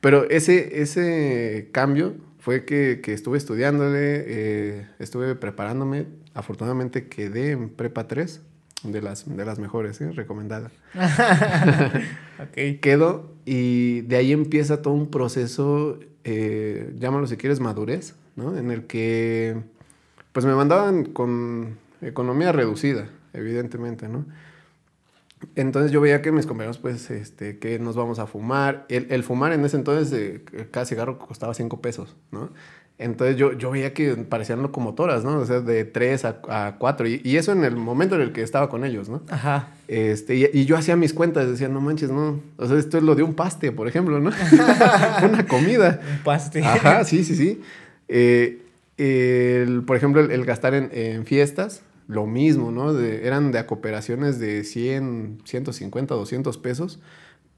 pero ese, ese cambio fue que, que estuve estudiándole, estuve preparándome. Afortunadamente quedé en prepa 3 de las, de las mejores, ¿eh? recomendada. ok. Quedo y de ahí empieza todo un proceso, eh, llámalo si quieres madurez, ¿no? En el que pues me mandaban con economía reducida, evidentemente, ¿no? Entonces yo veía que mis compañeros, pues, este, que nos vamos a fumar. El, el fumar en ese entonces, eh, cada cigarro costaba 5 pesos, ¿no? Entonces yo, yo veía que parecían locomotoras, ¿no? O sea, de tres a, cuatro. Y, y, eso en el momento en el que estaba con ellos, ¿no? Ajá. Este, y, yo hacía mis cuentas, decía, no manches, no. O sea, esto es lo de un paste, por ejemplo, ¿no? Una comida. Un paste. Ajá, sí, sí, sí. Eh, el, por ejemplo, el, gastar en, en, fiestas, lo mismo, ¿no? De, eran de cooperaciones de 100, 150, 200 pesos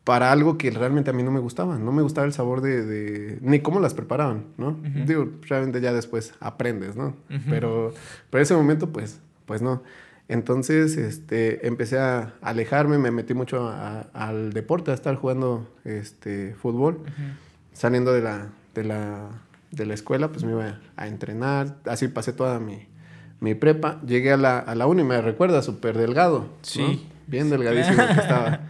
para algo que realmente a mí no me gustaba. No me gustaba el sabor de... ni cómo las preparaban, ¿no? Digo, realmente ya después aprendes, ¿no? Pero, pero ese momento, pues, pues no. Entonces, este, empecé a alejarme, me metí mucho al deporte, a estar jugando este, fútbol. Saliendo de la, de, la, de la escuela, pues me iba a entrenar. Así pasé toda mi, mi prepa. Llegué a la, a la uni, me recuerda, súper delgado. Sí. Bien delgadísimo que estaba.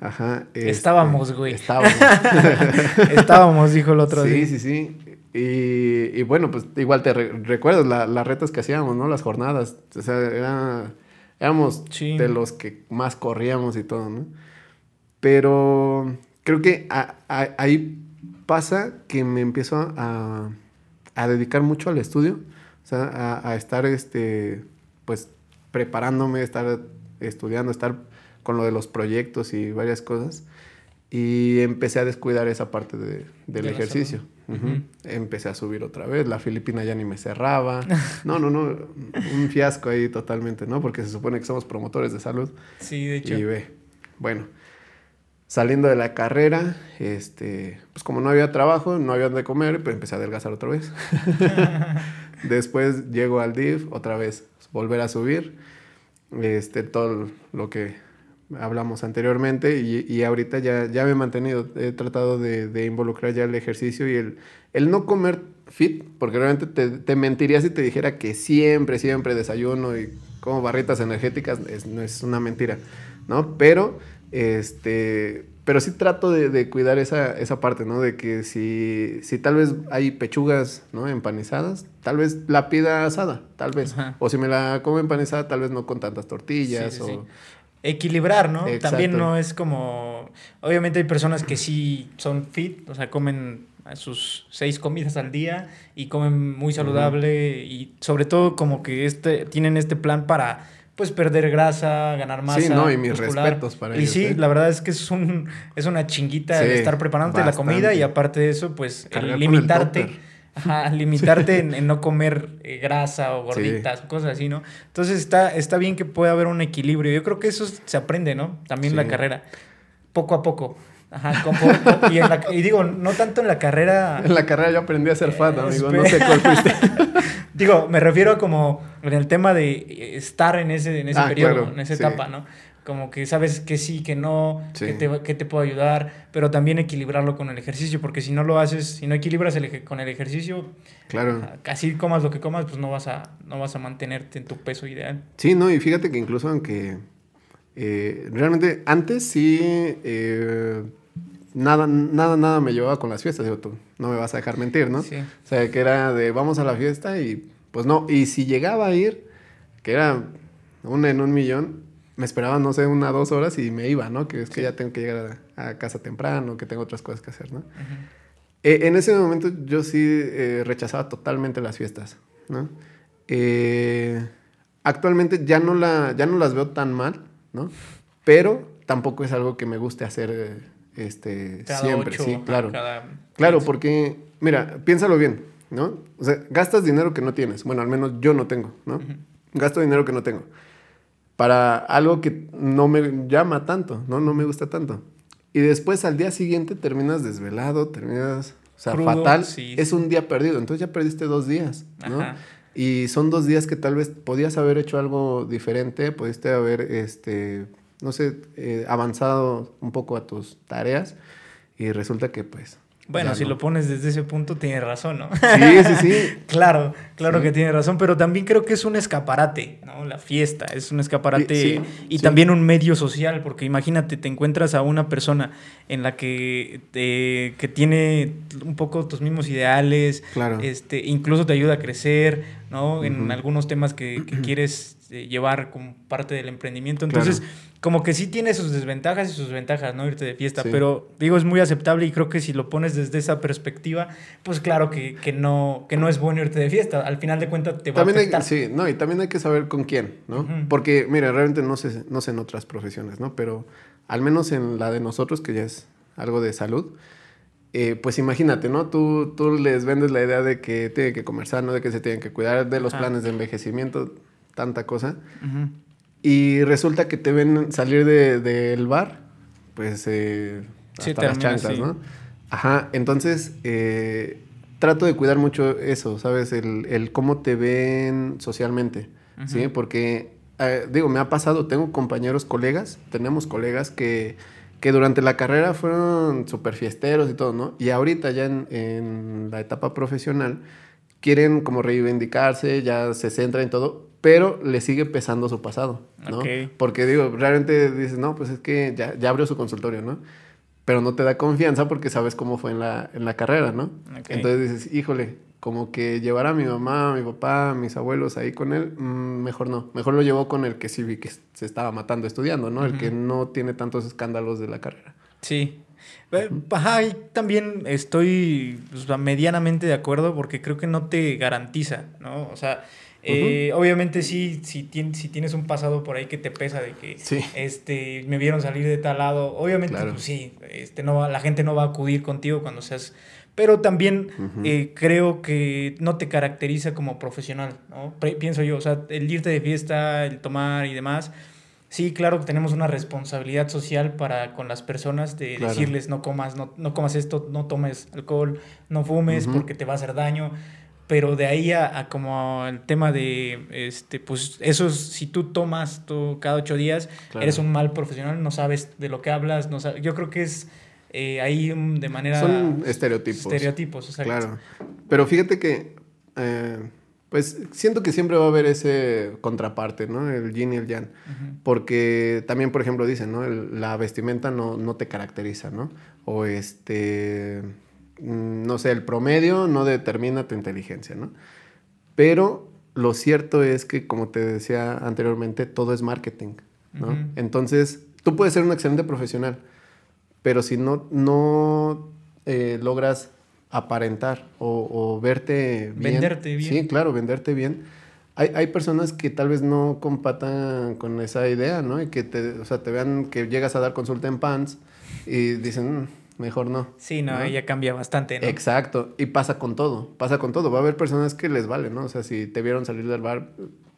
Ajá. Este, estábamos, güey. Estábamos. estábamos, dijo el otro día. Sí, sí, sí. Y, bueno, pues igual te recuerdas las retas que hacíamos, ¿no? Las jornadas. O sea, era, éramos de los que más corríamos y todo, ¿no? Pero creo que ahí pasa que me empiezo a, a, dedicar mucho al estudio sea, a, estar, este, pues, preparándome, estar estudiando, estar con lo de los proyectos y varias cosas. Y empecé a descuidar esa parte del ejercicio. Empecé a subir otra vez. La Filipina ya ni me cerraba. No, no, no. Un fiasco ahí totalmente, ¿no? Porque se supone que somos promotores de salud. Sí, de hecho. Y ve. Bueno, saliendo de la carrera, este, pues como no había trabajo, no había donde comer, pues empecé a adelgazar otra vez. Después llego al DIF, otra vez volver a subir. Este, todo lo que hablamos anteriormente y, y, ahorita ya, ya me he mantenido, he tratado de, de, involucrar ya el ejercicio y el, el no comer fit, porque realmente te, te, mentiría si te dijera que siempre, siempre desayuno y como barritas energéticas, es, no es una mentira, ¿no? Pero, este, pero sí trato de, de, cuidar esa, esa parte, ¿no? De que si, si tal vez hay pechugas, ¿no? Empanizadas, tal vez la pida asada, tal vez. O si me la como empanizada, tal vez no con tantas tortillas o equilibrar, ¿no? También no es como, obviamente hay personas que sí son fit, o sea, comen sus seis comidas al día y comen muy saludable y sobre todo como que este, tienen este plan para pues perder grasa, ganar masa. Sí, no, y mis respetos para ellos. Y sí, ¿eh? la verdad es que es un es una chinguita estar preparándote la comida y aparte de eso, pues limitarte Ajá, limitarte en, no comer eh, grasa o gorditas, cosas así, ¿no? Entonces está, está bien que pueda haber un equilibrio. Yo creo que eso se aprende, ¿no? También en la carrera. Poco a poco. Ajá, como, y, digo, no tanto en la carrera. En la carrera yo aprendí a ser fan, amigo. No sé cuál fuiste. digo, me refiero a como en el tema de estar en ese, en ese ah, periodo, en esa etapa, ¿no? como que sabes que sí, que no, Que, te, que te puedo ayudar, pero también equilibrarlo con el ejercicio, porque si no lo haces, si no equilibras el, con el ejercicio, claro. casi comas lo que comas, pues no vas a, no vas a mantenerte en tu peso ideal. Sí, no, y fíjate que incluso aunque eh, realmente antes sí, eh, nada, nada, nada me llevaba con las fiestas, digo tú, no me vas a dejar mentir, ¿no? Sí. O sea, que era de vamos a la fiesta y pues no, y si llegaba a ir, que era una en un millón, me esperaba, no sé, una dos horas y me iba, ¿no? Que es que ya tengo que llegar a, casa temprano, que tengo otras cosas que hacer, ¿no? Eh, en ese momento yo sí eh, rechazaba totalmente las fiestas, ¿no? Eh, actualmente ya no, la, ya no las veo tan mal, ¿no? Pero tampoco es algo que me guste hacer este, siempre, sí, claro. Claro, porque, mira, piénsalo bien, ¿no? O sea, gastas dinero que no tienes. Bueno, al menos yo no tengo, ¿no? Gasto dinero que no tengo para algo que no me llama tanto, ¿no? No me gusta tanto. Y después al día siguiente terminas desvelado, terminas, o sea, fatal. Es un día perdido, entonces ya perdiste dos días, ¿no? Y son dos días que tal vez podías haber hecho algo diferente, pudiste haber, este, no sé, eh, avanzado un poco a tus tareas y resulta que pues bueno, si lo pones desde ese punto, tiene razón, ¿no? Sí, sí, sí. claro, claro que tiene razón, pero también creo que es un escaparate, ¿no? La fiesta es un escaparate y también un medio social, porque imagínate, te encuentras a una persona en la que, que tiene un poco tus mismos ideales, claro. este, incluso te ayuda a crecer, ¿no? En algunos temas que, quieres eh, llevar como parte del emprendimiento. Entonces, como que sí tiene sus desventajas y sus ventajas, ¿no? Irte de fiesta, pero digo, es muy aceptable y creo que si lo pones desde esa perspectiva, pues claro que, no, que no es bueno irte de fiesta. Al final de cuentas te va también a afectar. sí, no, y también hay que saber con quién, ¿no? Porque, mira, realmente no sé, no sé en otras profesiones, ¿no? Pero al menos en la de nosotros, que ya es algo de salud, eh, pues imagínate, ¿no? Tú, tú les vendes la idea de que tienen que comer sano, de que se tienen que cuidar, de los planes de envejecimiento, tanta cosa. Y resulta que te ven salir del de, bar, pues eh, hasta las chanclas, ¿no? Ajá, entonces eh, trato de cuidar mucho eso, ¿sabes? El, el cómo te ven socialmente, ¿sí? Porque, eh, digo, me ha pasado, tengo compañeros, colegas, tenemos colegas que, que durante la carrera fueron súper fiesteros y todo, ¿no? Y ahorita ya en, en la etapa profesional quieren como reivindicarse, ya se centran en todo, pero le sigue pesando su pasado, ¿no? Porque digo, realmente dices, no, pues es que ya, ya, abrió su consultorio, ¿no? Pero no te da confianza porque sabes cómo fue en la, en la carrera, ¿no? Entonces dices, híjole, como que llevar a mi mamá, a mi papá, a mis abuelos ahí con él, mm, mejor no. Mejor lo llevó con el que sí vi que se estaba matando estudiando, ¿no? El que no tiene tantos escándalos de la carrera. Sí. Eh, ajá, y también estoy pues, medianamente de acuerdo porque creo que no te garantiza, ¿no? O sea, eh, obviamente sí, si, tienes, si tienes un pasado por ahí que te pesa de que este, me vieron salir de tal lado, obviamente pues sí, este, no la gente no va a acudir contigo cuando seas... Pero también eh, creo que no te caracteriza como profesional, ¿no? pienso yo, o sea, el irte de fiesta, el tomar y demás, sí, claro que tenemos una responsabilidad social para con las personas de decirles no comas, no, no comas esto, no tomes alcohol, no fumes porque te va a hacer daño pero de ahí a, como el tema de, este, pues eso, si tú tomas tú cada ocho días, eres un mal profesional, no sabes de lo que hablas, no sabes, yo creo que es eh, ahí de manera... Son estereotipos. Estereotipos, exacto. Claro, pero fíjate que, eh, pues siento que siempre va a haber ese contraparte, ¿no? El yin y el yang, porque también, por ejemplo, dicen, ¿no? la vestimenta no, no te caracteriza, ¿no? O este no sé, el promedio no determina tu inteligencia, ¿no? Pero lo cierto es que, como te decía anteriormente, todo es marketing, ¿no? Entonces, tú puedes ser un excelente profesional, pero si no, no eh, logras aparentar o, verte bien. Venderte bien. Sí, claro, venderte bien. Hay, hay, personas que tal vez no compatan con esa idea, ¿no? Y que te, o sea, te vean que llegas a dar consulta en pants y dicen, mm, mejor no. Sí, no, ella cambia bastante, ¿no? Exacto, y pasa con todo, pasa con todo. Va a haber personas que les vale, ¿no? O sea, si te vieron salir del bar,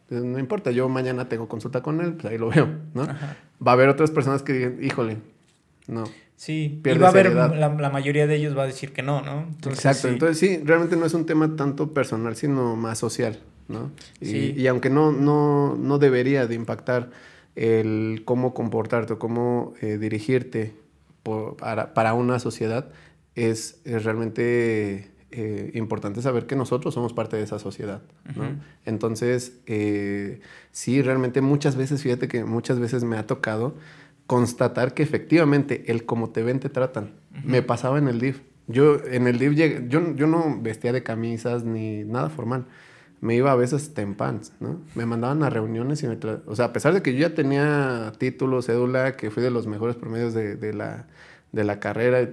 pues, no importa, yo mañana tengo consulta con él, pues ahí lo veo, ¿no? Va a haber otras personas que digan, híjole, no. Sí, y va a haber, la, mayoría de ellos va a decir que no, ¿no? Exacto, entonces sí, realmente no es un tema tanto personal, sino más social, ¿no? Y, y aunque no, no, no debería de impactar el cómo comportarte o cómo eh, dirigirte para, una sociedad, es, realmente eh, importante saber que nosotros somos parte de esa sociedad. Entonces, eh, sí, realmente muchas veces, fíjate que muchas veces me ha tocado constatar que efectivamente el como te ven te tratan. Me pasaba en el DIF. Yo en el DIF yo, yo no vestía de camisas ni nada formal me iba a veces en pants, ¿no? Me mandaban a reuniones y me... O sea, a pesar de que yo ya tenía título, cédula, que fui de los mejores promedios de, de, la, de la carrera,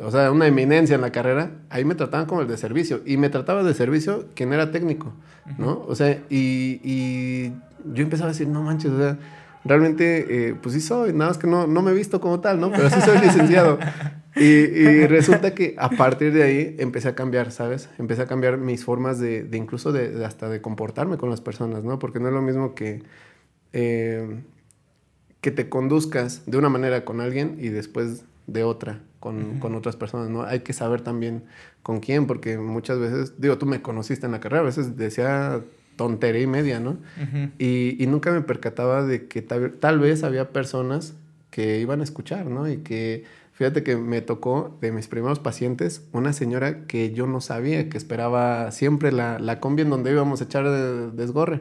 o sea, una eminencia en la carrera, ahí me trataban como el de servicio. Y me trataba de servicio quien era técnico, ¿no? O sea, y, y, yo empezaba a decir, no manches, o sea, realmente, eh, pues sí soy, nada más que no, no me he visto como tal, ¿no? Pero sí soy licenciado. Y, resulta que a partir de ahí empecé a cambiar, ¿sabes? Empecé a cambiar mis formas de, de incluso de, hasta de comportarme con las personas, ¿no? Porque no es lo mismo que, eh, que te conduzcas de una manera con alguien y después de otra con, con, otras personas, ¿no? Hay que saber también con quién, porque muchas veces, digo, tú me conociste en la carrera, a veces decía tontería y media, ¿no? y, y, nunca me percataba de que tal, tal vez había personas que iban a escuchar, ¿no? Y que Fíjate que me tocó de mis primeros pacientes una señora que yo no sabía, que esperaba siempre la, la combi en donde íbamos a echar desgorre,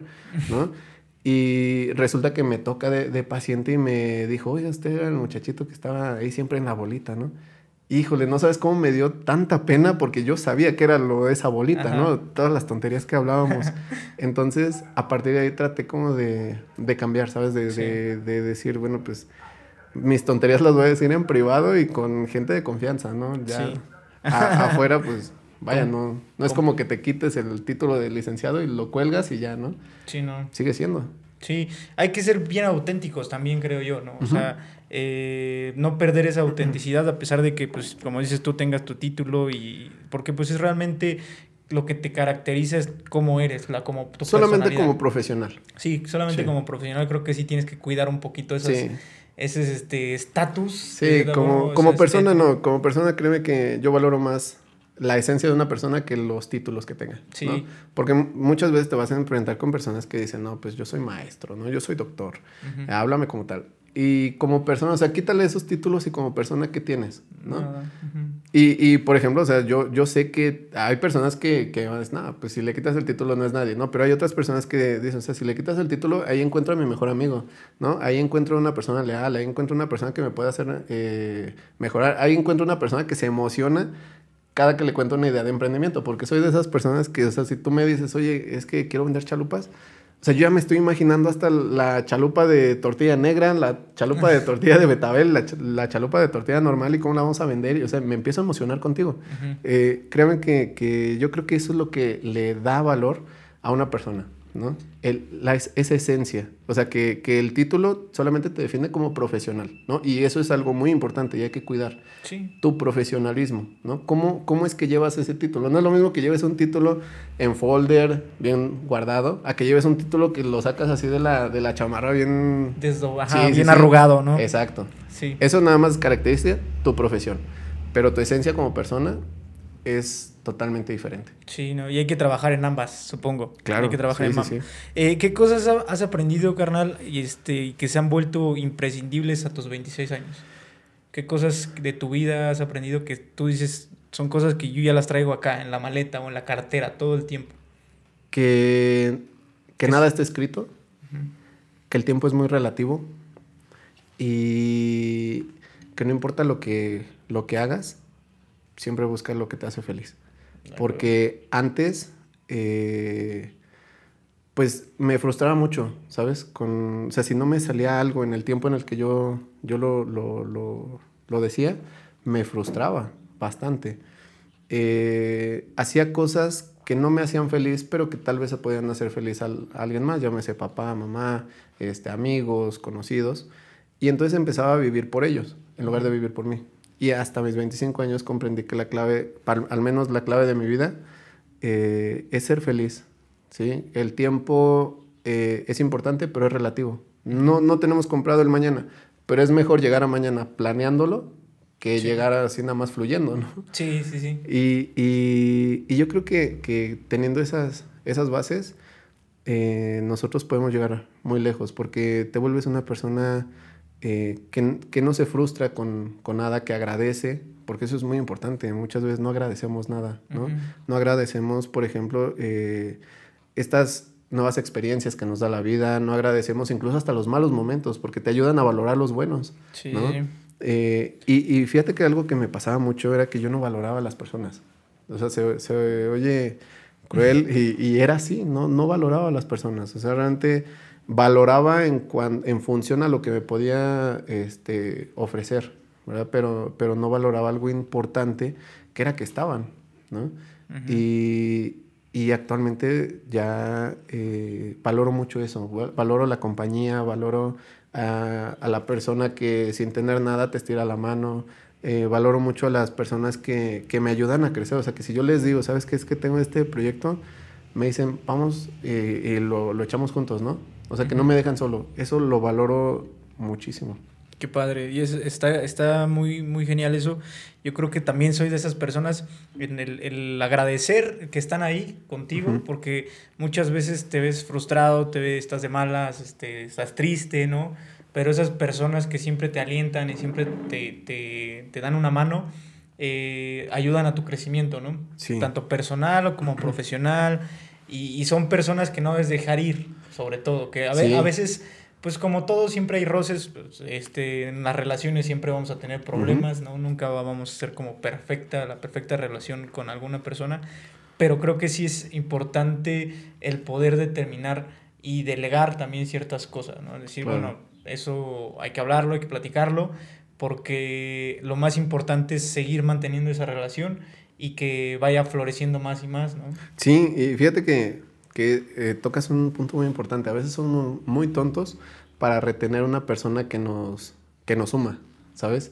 ¿no? y resulta que me toca de, paciente y me dijo, oye, usted era el muchachito que estaba ahí siempre en la bolita, ¿no? Híjole, no sabes cómo me dio tanta pena porque yo sabía que era lo de esa bolita, ¿no? Todas las tonterías que hablábamos. Entonces, a partir de ahí traté como de, de cambiar, ¿sabes? De, de, de decir, bueno, pues mis tonterías las voy a decir en privado y con gente de confianza, ¿no? Ya afuera, pues, vaya, no, no es como que te quites el título de licenciado y lo cuelgas y ya, ¿no? Sí, no. Sigue siendo. Sí, hay que ser bien auténticos también, creo yo, ¿no? O sea, eh, no perder esa autenticidad a pesar de que, pues, como dices, tú tengas tu título y... Porque, pues, es realmente lo que te caracteriza es cómo eres, la, como tu Solamente como profesional. Sí, solamente como profesional creo que sí tienes que cuidar un poquito esas... Sí ese es este estatus. Sí, como, como persona no, como persona créeme que yo valoro más la esencia de una persona que los títulos que tenga. Sí. Porque muchas veces te vas a enfrentar con personas que dicen, no, pues yo soy maestro, ¿no? Yo soy doctor, háblame como tal. Y como persona, o sea, quítale esos títulos y como persona que tienes, ¿no? Y, y, por ejemplo, o sea, yo, yo sé que hay personas que, que dicen, no, pues si le quitas el título no es nadie, ¿no? Pero hay otras personas que dicen, o sea, si le quitas el título, ahí encuentro a mi mejor amigo, ¿no? Ahí encuentro una persona leal, ahí encuentro una persona que me puede hacer eh, mejorar, ahí encuentro una persona que se emociona cada que le cuento una idea de emprendimiento, porque soy de esas personas que, o sea, si tú me dices, oye, es que quiero vender chalupas, O sea, yo ya me estoy imaginando hasta la chalupa de tortilla negra, la chalupa de tortilla de betabel, la, chalupa de tortilla normal y cómo la vamos a vender. Y, o sea, me empiezo a emocionar contigo. Eh, créanme que, que yo creo que eso es lo que le da valor a una persona. ¿No? El, la, esa esencia. O sea, que, que, el título solamente te define como profesional, ¿no? Y eso es algo muy importante y hay que cuidar. Tu profesionalismo, ¿no? ¿Cómo, ¿Cómo es que llevas ese título? No es lo mismo que lleves un título en folder, bien guardado, a que lleves un título que lo sacas así de la, de la chamarra bien... bien arrugado, ¿no? Exacto. Sí. Eso nada más caracteriza tu profesión. Pero tu esencia como persona es totalmente diferente. Sí, ¿no? y hay que trabajar en ambas, supongo. Claro. Hay que trabajar en ambas. Eh, ¿Qué cosas has aprendido, carnal, y este, que se han vuelto imprescindibles a tus 26 años? ¿Qué cosas de tu vida has aprendido que tú dices son cosas que yo ya las traigo acá, en la maleta o en la cartera, todo el tiempo? Que, que nada está escrito, que el tiempo es muy relativo y que no importa lo que, lo que hagas, siempre busca lo que te hace feliz. Porque antes, eh, pues me frustraba mucho, ¿sabes? Con, o sea, si no me salía algo en el tiempo en el que yo, yo lo, lo, lo, decía, me frustraba bastante. Eh, hacía cosas que no me hacían feliz, pero que tal vez se podían hacer feliz a, alguien más, llámese papá, mamá, este, amigos, conocidos. Y entonces empezaba a vivir por ellos, en lugar de vivir por mí. Y hasta mis 25 años comprendí que la clave, al menos la clave de mi vida, eh, es ser feliz. ¿sí? El tiempo eh, es importante, pero es relativo. No, no tenemos comprado el mañana, pero es mejor llegar a mañana planeándolo que llegar así nada más fluyendo, ¿no? Sí, sí, sí. Y, y, y yo creo que, que, teniendo esas, esas bases, eh, nosotros podemos llegar muy lejos, porque te vuelves una persona eh, que, no se frustra con, nada, que agradece, porque eso es muy importante. Muchas veces no agradecemos nada, ¿no? No agradecemos, por ejemplo, eh, estas nuevas experiencias que nos da la vida, no agradecemos incluso hasta los malos momentos, porque te ayudan a valorar los buenos, ¿no? Eh, y, fíjate que algo que me pasaba mucho era que yo no valoraba a las personas. O sea, se, oye cruel y, y, era así, ¿no? No valoraba a las personas. O sea, realmente valoraba en, en función a lo que me podía este, ofrecer, ¿verdad? Pero, pero no valoraba algo importante que era que estaban, ¿no? y, y, actualmente ya eh, valoro mucho eso, valoro la compañía, valoro a, a, la persona que sin tener nada te estira la mano, eh, valoro mucho a las personas que, que, me ayudan a crecer, o sea que si yo les digo, ¿sabes qué es que tengo este proyecto? Me dicen, vamos eh, y lo, lo echamos juntos, ¿no? O sea, que no me dejan solo. Eso lo valoro muchísimo. Qué padre. Y es, está, está muy, muy genial eso. Yo creo que también soy de esas personas en el, agradecer que están ahí contigo, porque muchas veces te ves frustrado, te ves, estás de malas, este, estás triste, ¿no? Pero esas personas que siempre te alientan y siempre te, dan una mano, eh, ayudan a tu crecimiento, ¿no? Sí. Tanto personal como profesional. Y, y, son personas que no debes dejar ir sobre todo, que a, a veces pues como todo siempre hay roces, pues, este, en las relaciones siempre vamos a tener problemas, ¿no? Nunca vamos a ser como perfecta, la perfecta relación con alguna persona, pero creo que sí es importante el poder determinar y delegar también ciertas cosas, ¿no? Decir, bueno, eso hay que hablarlo, hay que platicarlo, porque lo más importante es seguir manteniendo esa relación y que vaya floreciendo más y más, ¿no? Sí, y fíjate que que eh, tocas un punto muy importante. A veces somos muy tontos para retener una persona que nos, que nos suma, ¿sabes?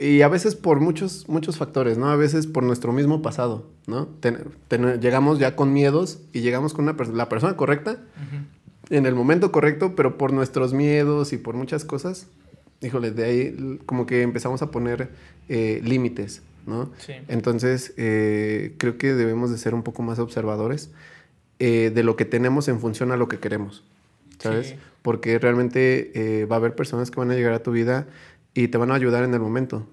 y a veces por muchos, muchos factores, ¿no? A veces por nuestro mismo pasado, ¿no? llegamos ya con miedos y llegamos con una la persona correcta en el momento correcto, pero por nuestros miedos y por muchas cosas, híjole, de ahí como que empezamos a poner eh, límites, ¿no? Sí. Entonces, eh, creo que debemos de ser un poco más observadores eh, de lo que tenemos en función a lo que queremos, ¿sabes? Porque realmente eh, va a haber personas que van a llegar a tu vida y te van a ayudar en el momento,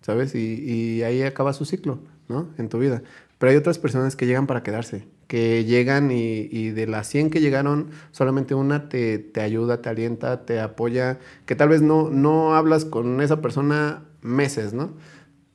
¿sabes? Y, ahí acaba su ciclo, ¿no? En tu vida. Pero hay otras personas que llegan para quedarse, que llegan y, de las 100 que llegaron, solamente una te, te, ayuda, te alienta, te apoya, que tal vez no, no hablas con esa persona meses, ¿no?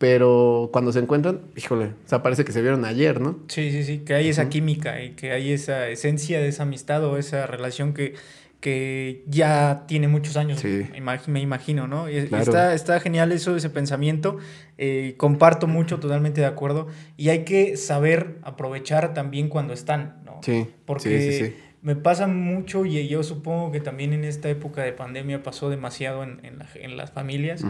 Pero cuando se encuentran, híjole, o sea, parece que se vieron ayer, ¿no? Sí, sí, sí, que hay esa química y que hay esa esencia de esa amistad o esa relación que, que ya tiene muchos años, me imagino, ¿no? Y está, está genial eso, ese pensamiento, eh, comparto mucho, totalmente de acuerdo, y hay que saber aprovechar también cuando están, ¿no? Sí, porque me pasa mucho y yo supongo que también en esta época de pandemia pasó demasiado en, en, las familias,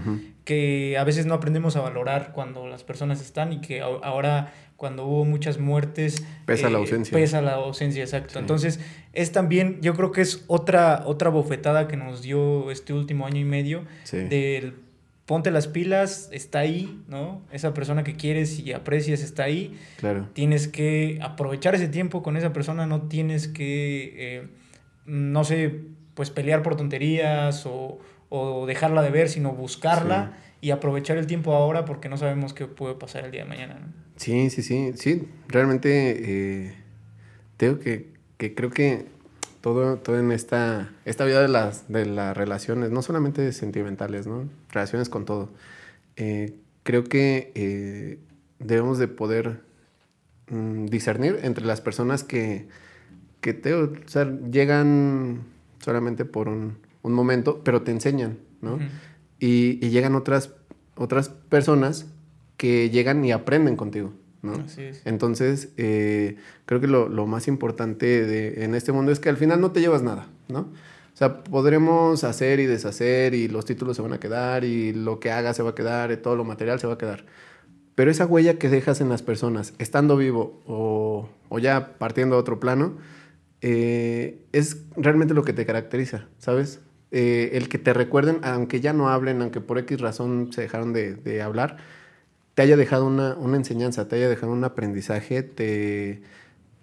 que a veces no aprendemos a valorar cuando las personas están y que ahora cuando hubo muchas muertes... Pesa la eh, ausencia. Pesa la ausencia, exacto. Entonces, es también, yo creo que es otra, otra bofetada que nos dio este último año y medio del ponte las pilas, está ahí, ¿no? Esa persona que quieres y aprecias está ahí. Claro. Tienes que aprovechar ese tiempo con esa persona, no tienes que, eh, no sé, pues pelear por tonterías o, o dejarla de ver, sino buscarla y aprovechar el tiempo ahora porque no sabemos qué puede pasar el día de mañana, ¿no? Sí, sí, sí, sí, realmente eh, tengo que, que, creo que todo, todo en esta, esta vida de las, de las relaciones, no solamente sentimentales, ¿no? Relaciones con todo. Eh, creo que eh, debemos de poder mm, discernir entre las personas que, que te, o sea, llegan solamente por un, un, momento, pero te enseñan, ¿no? y, y llegan otras, otras personas que llegan y aprenden contigo. ¿No? Entonces, eh, creo que lo, lo, más importante de, en este mundo es que al final no te llevas nada, ¿no? O sea, podremos hacer y deshacer y los títulos se van a quedar y lo que hagas se va a quedar y todo lo material se va a quedar. Pero esa huella que dejas en las personas, estando vivo o, o ya partiendo a otro plano, eh, es realmente lo que te caracteriza, ¿sabes? Eh, el que te recuerden, aunque ya no hablen, aunque por X razón se dejaron de, de hablar, te haya dejado una, una, enseñanza, te haya dejado un aprendizaje, te,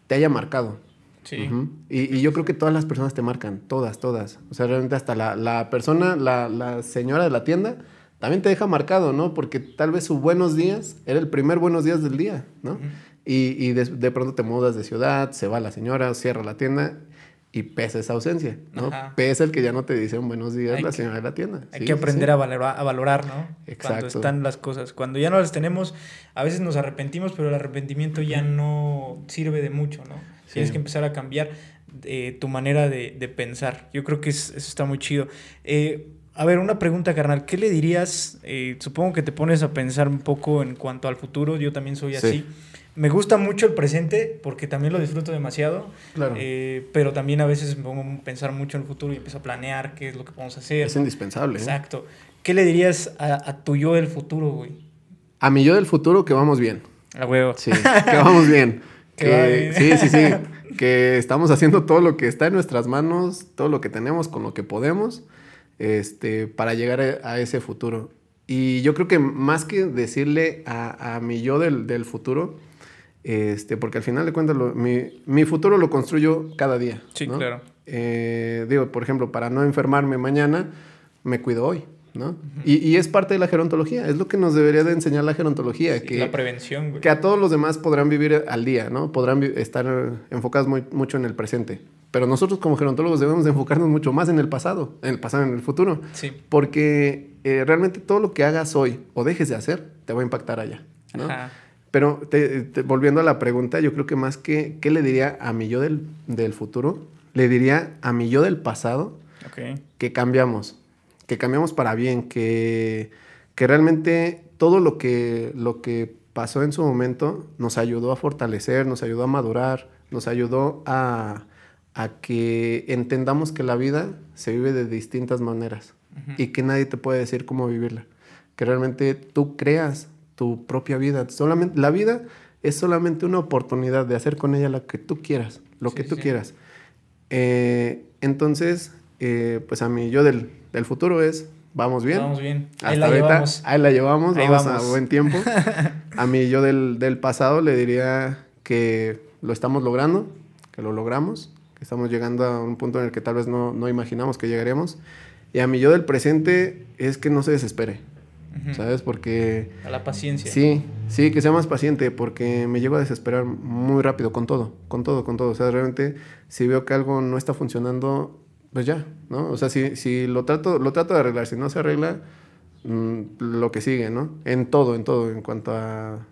te haya marcado. Sí. y, y, yo creo que todas las personas te marcan, todas, todas. O sea, realmente hasta la, la persona, la, la, señora de la tienda, también te deja marcado, ¿no? Porque tal vez sus buenos días era el primer buenos días del día, ¿no? Y, y de, de, pronto te mudas de ciudad, se va la señora, cierra la tienda y pesa esa ausencia, ¿no? Pesa el que ya no te dicen buenos días la señora de la tienda. Hay que aprender a, valorar, a valorar, ¿no? Exacto. Cuando están las cosas. Cuando ya no las tenemos, a veces nos arrepentimos, pero el arrepentimiento ya no sirve de mucho, ¿no? Tienes que empezar a cambiar eh, tu manera de, de, pensar. Yo creo que eso está muy chido. Eh, a ver, una pregunta, carnal. ¿Qué le dirías? Eh, supongo que te pones a pensar un poco en cuanto al futuro. Yo también soy así. Me gusta mucho el presente porque también lo disfruto demasiado. Claro. Eh, pero también a veces me pongo a pensar mucho en el futuro y empiezo a planear qué es lo que vamos a hacer. Es indispensable. ¿eh? Exacto. ¿Qué le dirías a, tu yo del futuro, güey? A mi yo del futuro que vamos bien. A huevo. Sí, que vamos bien. que, Sí, sí, sí. que estamos haciendo todo lo que está en nuestras manos, todo lo que tenemos con lo que podemos, este, para llegar a, ese futuro. Y yo creo que más que decirle a, a mi yo del, del futuro, este, porque al final de cuentas, mi, mi, futuro lo construyo cada día. Sí, claro. Eh, digo, por ejemplo, para no enfermarme mañana, me cuido hoy. ¿no? y, y, es parte de la gerontología, es lo que nos debería de enseñar la gerontología. que, la prevención, güey. Que a todos los demás podrán vivir al día, ¿no? Podrán estar enfocados muy, mucho en el presente. Pero nosotros como gerontólogos debemos de enfocarnos mucho más en el pasado, en el pasado, en el futuro. Sí. Porque eh, realmente todo lo que hagas hoy o dejes de hacer te va a impactar allá, ¿no? Ajá. Pero volviendo a la pregunta, yo creo que más que, ¿qué le diría a mi yo del, del futuro? Le diría a mi yo del pasado que cambiamos, que cambiamos para bien, que, que realmente todo lo que, lo que pasó en su momento nos ayudó a fortalecer, nos ayudó a madurar, nos ayudó a, a que entendamos que la vida se vive de distintas maneras uh -huh. y que nadie te puede decir cómo vivirla. Que realmente tú creas tu propia vida. Solamente, la vida es solamente una oportunidad de hacer con ella lo que tú quieras, lo sí, que tú sí. quieras. Eh, entonces, eh, pues a mí, yo del, del, futuro es, vamos bien. Vamos bien. Hasta ahí la ahorita, llevamos. Ahí la llevamos, ahí vamos, vamos, a buen tiempo. a mí, yo del, del pasado le diría que lo estamos logrando, que lo logramos, que estamos llegando a un punto en el que tal vez no, no imaginamos que llegaremos. Y a mí, yo del presente es que no se desespere ¿sabes? Porque... A la paciencia. Sí, sí, que sea más paciente, porque me llego a desesperar muy rápido con todo, con todo, con todo. O sea, realmente si veo que algo no está funcionando, pues ya, ¿no? O sea, si, si lo, trato, lo trato de arreglar, si no se arregla, mm, lo que sigue, ¿no? En todo, en todo, en cuanto a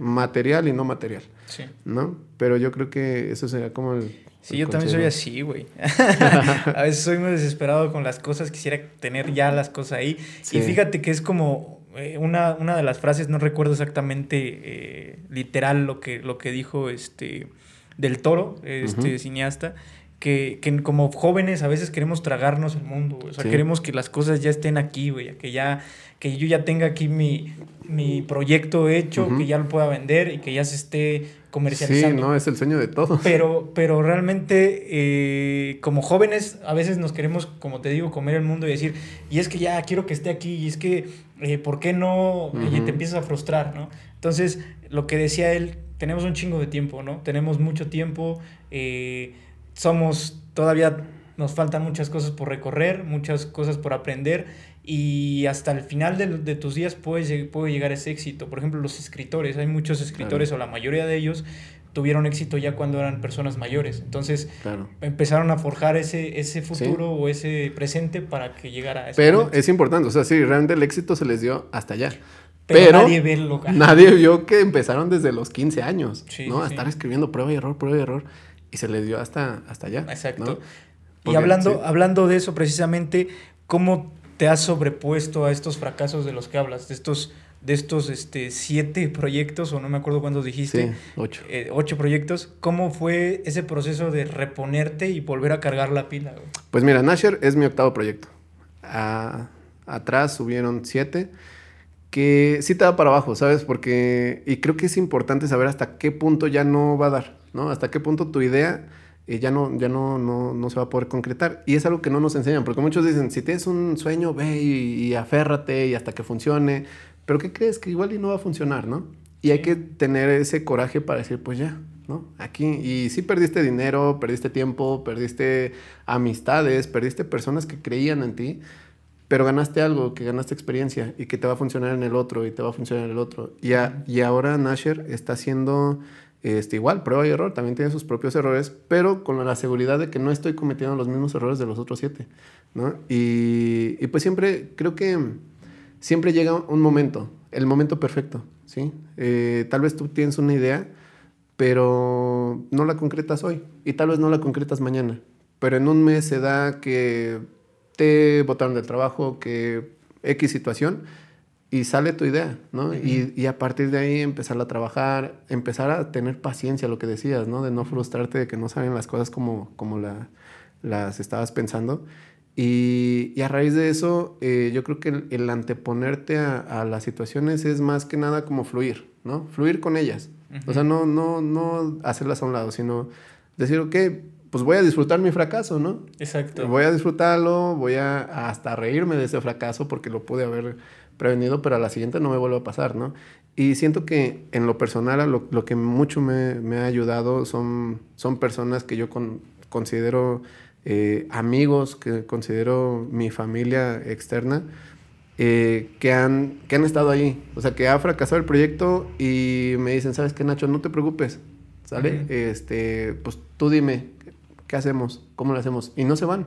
material y no material. Sí. ¿No? Pero yo creo que eso sería como el... Sí, yo también soy así, güey. a veces soy muy desesperado con las cosas, quisiera tener ya las cosas ahí. Y fíjate que es como eh, una, una, de las frases, no recuerdo exactamente eh, literal lo que, lo que dijo este del toro, este cineasta, que, que, como jóvenes a veces queremos tragarnos el mundo, O sea, queremos que las cosas ya estén aquí, güey. Que ya, que yo ya tenga aquí mi, mi proyecto hecho, que ya lo pueda vender y que ya se esté comercializando. Sí, no, es el sueño de todos. Pero, pero realmente, eh, como jóvenes, a veces nos queremos, como te digo, comer el mundo y decir, y es que ya quiero que esté aquí, y es que, eh, ¿por qué no? Y te empiezas a frustrar, ¿no? Entonces, lo que decía él, tenemos un chingo de tiempo, ¿no? Tenemos mucho tiempo, eh, somos todavía nos faltan muchas cosas por recorrer, muchas cosas por aprender y hasta el final de, tus días puede, puede llegar ese éxito. Por ejemplo, los escritores, hay muchos escritores o la mayoría de ellos tuvieron éxito ya cuando eran personas mayores. Entonces empezaron a forjar ese, ese futuro o ese presente para que llegara a ese Pero es importante, o sea, sí, realmente el éxito se les dio hasta allá. Pero, nadie, ve nadie vio que empezaron desde los 15 años, ¿no? A estar escribiendo prueba y error, prueba y error. Y se les dio hasta, hasta allá. Exacto. y hablando, hablando de eso precisamente, ¿cómo te has sobrepuesto a estos fracasos de los que hablas? De estos, de estos este, siete proyectos, o no me acuerdo cuántos dijiste. Sí, ocho. Eh, ocho proyectos. ¿Cómo fue ese proceso de reponerte y volver a cargar la pila? Pues mira, Nasher es mi octavo proyecto. atrás subieron siete que sí te da para abajo, ¿sabes? Porque, y creo que es importante saber hasta qué punto ya no va a dar, ¿no? Hasta qué punto tu idea eh, ya, no, ya no, no, se va a poder concretar. Y es algo que no nos enseñan, porque muchos dicen, si tienes un sueño, ve y, aférrate y hasta que funcione, pero ¿qué crees? Que igual y no va a funcionar, ¿no? Y hay que tener ese coraje para decir, pues ya, ¿no? Aquí, y sí perdiste dinero, perdiste tiempo, perdiste amistades, perdiste personas que creían en ti, pero ganaste algo, que ganaste experiencia y que te va a funcionar en el otro y te va a funcionar en el otro. Y, y ahora Nasher está haciendo este, igual, prueba y error, también tiene sus propios errores, pero con la seguridad de que no estoy cometiendo los mismos errores de los otros siete. ¿no? Y, pues siempre, creo que siempre llega un momento, el momento perfecto. ¿sí? Eh, tal vez tú tienes una idea, pero no la concretas hoy y tal vez no la concretas mañana. Pero en un mes se da que te botaron del trabajo, que X situación, y sale tu idea, ¿no? y, y, a partir de ahí empezar a trabajar, empezar a tener paciencia, lo que decías, ¿no? De no frustrarte de que no salen las cosas como, como la, las estabas pensando. Y, y, a raíz de eso, eh, yo creo que el, anteponerte a, a, las situaciones es más que nada como fluir, ¿no? Fluir con ellas. O sea, no, no, no hacerlas a un lado, sino decir, ok, pues voy a disfrutar mi fracaso, ¿no? Exacto. Voy a disfrutarlo, voy a hasta reírme de ese fracaso porque lo pude haber prevenido, pero a la siguiente no me vuelve a pasar, ¿no? Y siento que en lo personal lo, lo que mucho me, me, ha ayudado son, son personas que yo considero eh, amigos, que considero mi familia externa, eh, que, han, que han estado ahí. O sea, que ha fracasado el proyecto y me dicen, ¿sabes qué, Nacho? No te preocupes, ¿sale? este, pues tú dime, ¿qué hacemos? ¿Cómo lo hacemos? Y no se van.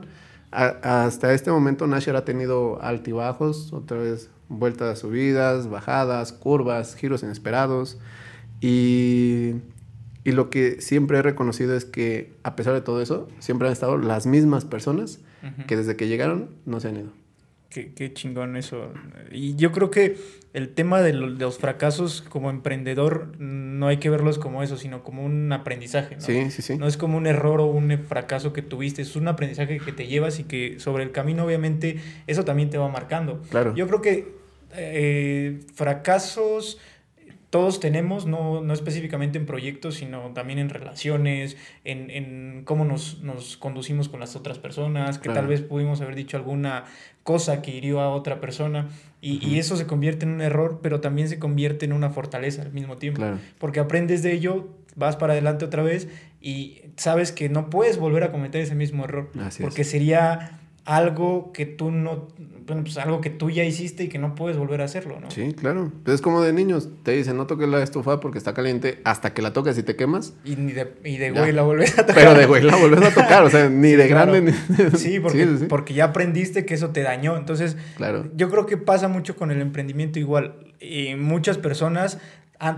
hasta este momento Nasher ha tenido altibajos, otra vez vueltas, subidas, bajadas, curvas, giros inesperados. Y, y, lo que siempre he reconocido es que a pesar de todo eso, siempre han estado las mismas personas que desde que llegaron no se han ido. Qué, chingón eso. Y yo creo que el tema de, los fracasos como emprendedor no hay que verlos como eso, sino como un aprendizaje. ¿no? Sí, sí, sí. No es como un error o un fracaso que tuviste, es un aprendizaje que te llevas y que sobre el camino obviamente eso también te va marcando. Claro. Yo creo que eh, fracasos todos tenemos, no, no, específicamente en proyectos, sino también en relaciones, en, en cómo nos, nos, conducimos con las otras personas, que tal vez pudimos haber dicho alguna cosa que hirió a otra persona, y, y, eso se convierte en un error, pero también se convierte en una fortaleza al mismo tiempo, porque aprendes de ello, vas para adelante otra vez y sabes que no puedes volver a cometer ese mismo error, porque sería algo que tú no, bueno, pues algo que tú ya hiciste y que no puedes volver a hacerlo, ¿no? Sí, claro. es como de niños, te dicen no toques la estufa porque está caliente hasta que la tocas y te quemas. Y, ni de, y de güey la vuelves a tocar. Pero de güey la vuelves a tocar, o sea, ni de grande ni Sí, porque, porque ya aprendiste que eso te dañó. Entonces, claro. yo creo que pasa mucho con el emprendimiento igual. Y muchas personas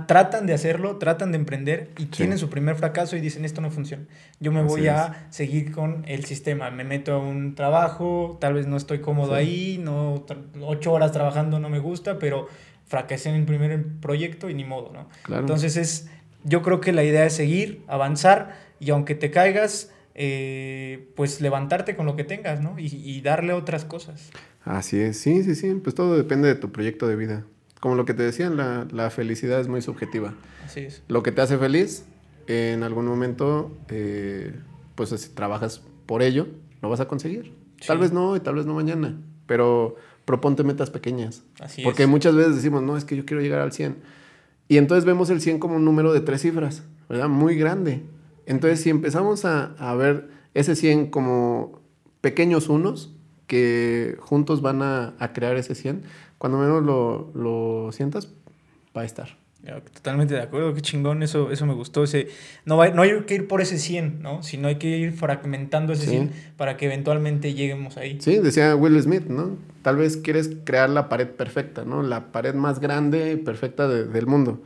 tratan de hacerlo, tratan de emprender y tienen su primer fracaso y dicen esto no funciona. Yo me voy a seguir con el sistema, me meto a un trabajo, tal vez no estoy cómodo ahí, no ocho horas trabajando no me gusta, pero fracasé en el primer proyecto y ni modo, ¿no? Entonces es, yo creo que la idea es seguir, avanzar y aunque te caigas, eh, pues levantarte con lo que tengas, ¿no? Y, y darle otras cosas. Así es, sí, sí, sí, pues todo depende de tu proyecto de vida como lo que te decían, la, la, felicidad es muy subjetiva. Así es. Lo que te hace feliz, en algún momento, eh, pues si trabajas por ello, lo vas a conseguir. Tal vez no y tal vez no mañana, pero proponte metas pequeñas. Así Porque muchas veces decimos, no, es que yo quiero llegar al 100. Y entonces vemos el 100 como un número de tres cifras, ¿verdad? Muy grande. Entonces, si empezamos a, a ver ese 100 como pequeños unos que juntos van a, a crear ese 100, cuando menos lo, lo sientas, va a estar. Totalmente de acuerdo, qué chingón, eso, eso me gustó. Ese, no, no hay que ir por ese 100, ¿no? Sino hay que ir fragmentando ese 100 para que eventualmente lleguemos ahí. Sí, decía Will Smith, ¿no? Tal vez quieres crear la pared perfecta, ¿no? La pared más grande y perfecta del mundo.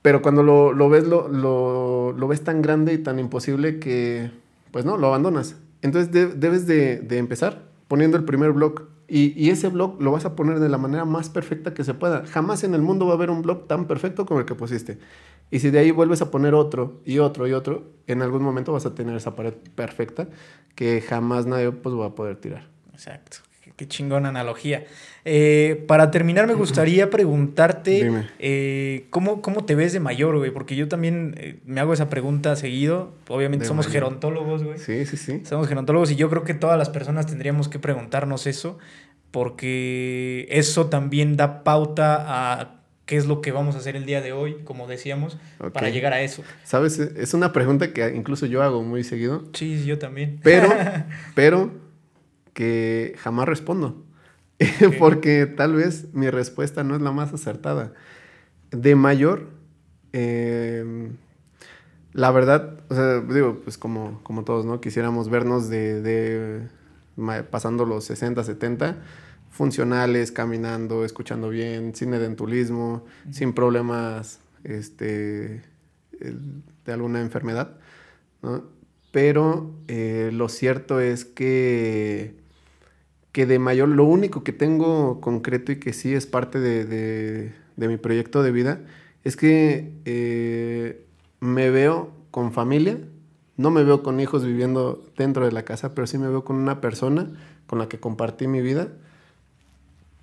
Pero cuando lo, lo ves, lo, lo, lo, ves tan grande y tan imposible que, pues no, lo abandonas. Entonces debes de, de empezar poniendo el primer blog y, ese blog lo vas a poner de la manera más perfecta que se pueda. Jamás en el mundo va a haber un blog tan perfecto como el que pusiste. Y si de ahí vuelves a poner otro y otro y otro, en algún momento vas a tener esa pared perfecta que jamás nadie pues, va a poder tirar. Exacto. Qué chingona analogía. Eh, para terminar, me gustaría preguntarte eh, ¿cómo, ¿cómo, te ves de mayor, güey? Porque yo también eh, me hago esa pregunta seguido. Obviamente somos gerontólogos, güey. Sí, sí, sí. Somos gerontólogos y yo creo que todas las personas tendríamos que preguntarnos eso, porque eso también da pauta a qué es lo que vamos a hacer el día de hoy, como decíamos, para llegar a eso. Sabes, es una pregunta que incluso yo hago muy seguido. Sí, yo también. Pero, pero que jamás respondo. Porque tal vez mi respuesta no es la más acertada. De mayor, em, la verdad, o sea, digo, pues como, como todos, ¿no? Quisiéramos vernos de, pasando los 60, 70, funcionales, caminando, escuchando bien, sin edentulismo, sin problemas este, de alguna enfermedad, Pero eh, lo cierto es que que de mayor, lo único que tengo concreto y que sí es parte de, mi proyecto de vida, es que eh, me veo con familia, no me veo con hijos viviendo dentro de la casa, pero sí me veo con una persona con la que compartí mi vida,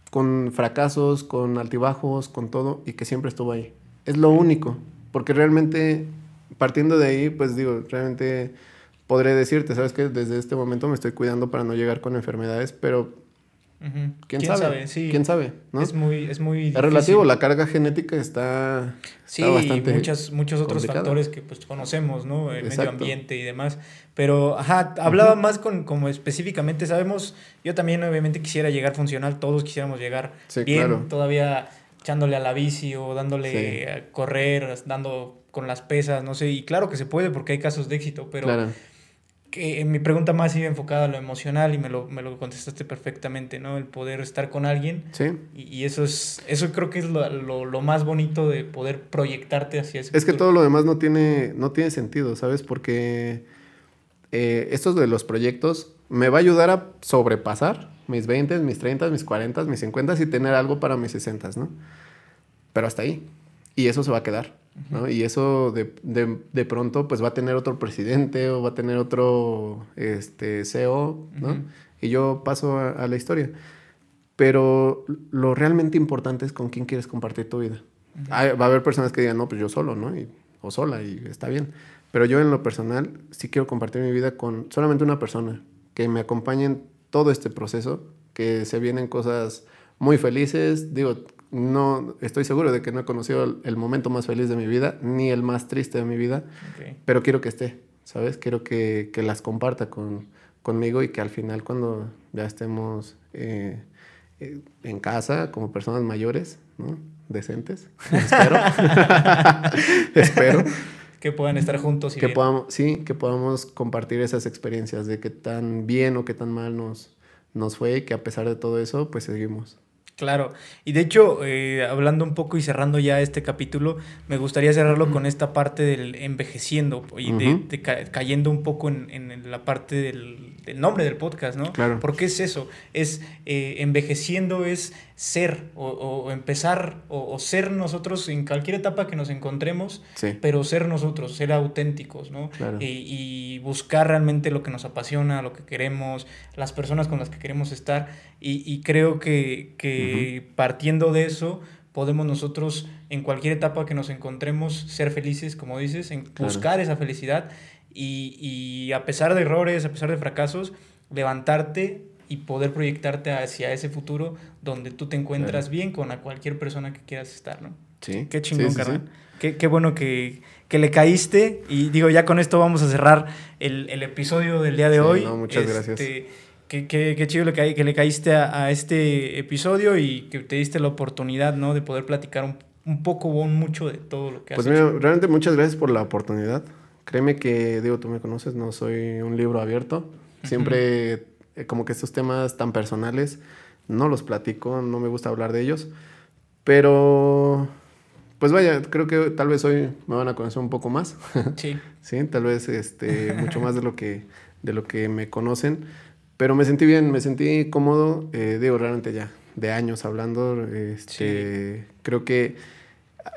con fracasos, con altibajos, con todo, y que siempre estuvo ahí. Es lo único, porque realmente, partiendo de ahí, pues digo, realmente podré decirte, sabes que desde este momento me estoy cuidando para no llegar con enfermedades, pero ¿quién, sabe? ¿Quién sabe? Es muy, es muy Es relativo, la carga genética está, sí, bastante muchas, muchos otros factores que pues conocemos, ¿no? El medio ambiente y demás. Pero, ajá, hablaba más con, como específicamente, sabemos, yo también obviamente quisiera llegar funcional, todos quisiéramos llegar bien, todavía echándole a la bici o dándole a correr, dando con las pesas, no sé, y claro que se puede porque hay casos de éxito, pero que mi pregunta más iba enfocada a lo emocional y me lo, me lo contestaste perfectamente, ¿no? El poder estar con alguien. Sí. Y, eso es, eso creo que es lo, lo, lo, más bonito de poder proyectarte hacia ese Es que todo lo demás no tiene, no tiene sentido, ¿sabes? Porque eh, estos de los proyectos me va a ayudar a sobrepasar mis 20, mis 30, mis 40, mis 50 y tener algo para mis 60, ¿no? Pero hasta ahí. Y eso se va a quedar. Y eso de, de, de, pronto pues va a tener otro presidente o va a tener otro este, CEO, ¿no? Y yo paso a, la historia. Pero lo realmente importante es con quién quieres compartir tu vida. va a haber personas que digan, no, pues yo solo, ¿no? Y, o sola, y está bien. Pero yo en lo personal sí quiero compartir mi vida con solamente una persona que me acompañe en todo este proceso, que se vienen cosas muy felices. Digo, no estoy seguro de que no he conocido el, momento más feliz de mi vida, ni el más triste de mi vida, pero quiero que esté, ¿sabes? Quiero que, las comparta con, conmigo y que al final cuando ya estemos eh, eh, en casa como personas mayores, ¿no? Decentes, espero. espero. Que puedan estar juntos y que podamos Sí, que podamos compartir esas experiencias de qué tan bien o qué tan mal nos, nos fue y que a pesar de todo eso, pues seguimos. Claro, y de hecho, eh, hablando un poco y cerrando ya este capítulo, me gustaría cerrarlo con esta parte del envejeciendo y de, cayendo un poco en, la parte del, nombre del podcast, ¿no? Claro. Porque es eso, es eh, envejeciendo es ser o, empezar o, ser nosotros en cualquier etapa que nos encontremos, pero ser nosotros, ser auténticos, ¿no? Y, buscar realmente lo que nos apasiona, lo que queremos, las personas con las que queremos estar. Y, creo que, partiendo de eso, podemos nosotros en cualquier etapa que nos encontremos ser felices, como dices, en buscar esa felicidad. Y, y a pesar de errores, a pesar de fracasos, levantarte y poder proyectarte hacia ese futuro donde tú te encuentras bien con a cualquier persona que quieras estar, ¿no? Sí. Qué chingón, sí, Qué, qué, bueno que, que, le caíste. Y digo, ya con esto vamos a cerrar el, el episodio del día de hoy. No, muchas gracias. Este, qué, qué, qué, chido que, que le caíste a, a, este episodio y que te diste la oportunidad, ¿no? De poder platicar un, un poco o un mucho de todo lo que has Pues mira, realmente muchas gracias por la oportunidad. Créeme que, digo, tú me conoces, no soy un libro abierto. Siempre eh, como que estos temas tan personales no los platico, no me gusta hablar de ellos, pero pues vaya, creo que tal vez hoy me van a conocer un poco más. Sí. sí, tal vez este, mucho más de lo que, de lo que me conocen. Pero me sentí bien, me sentí cómodo, eh, digo, realmente ya, de años hablando. Este, Creo que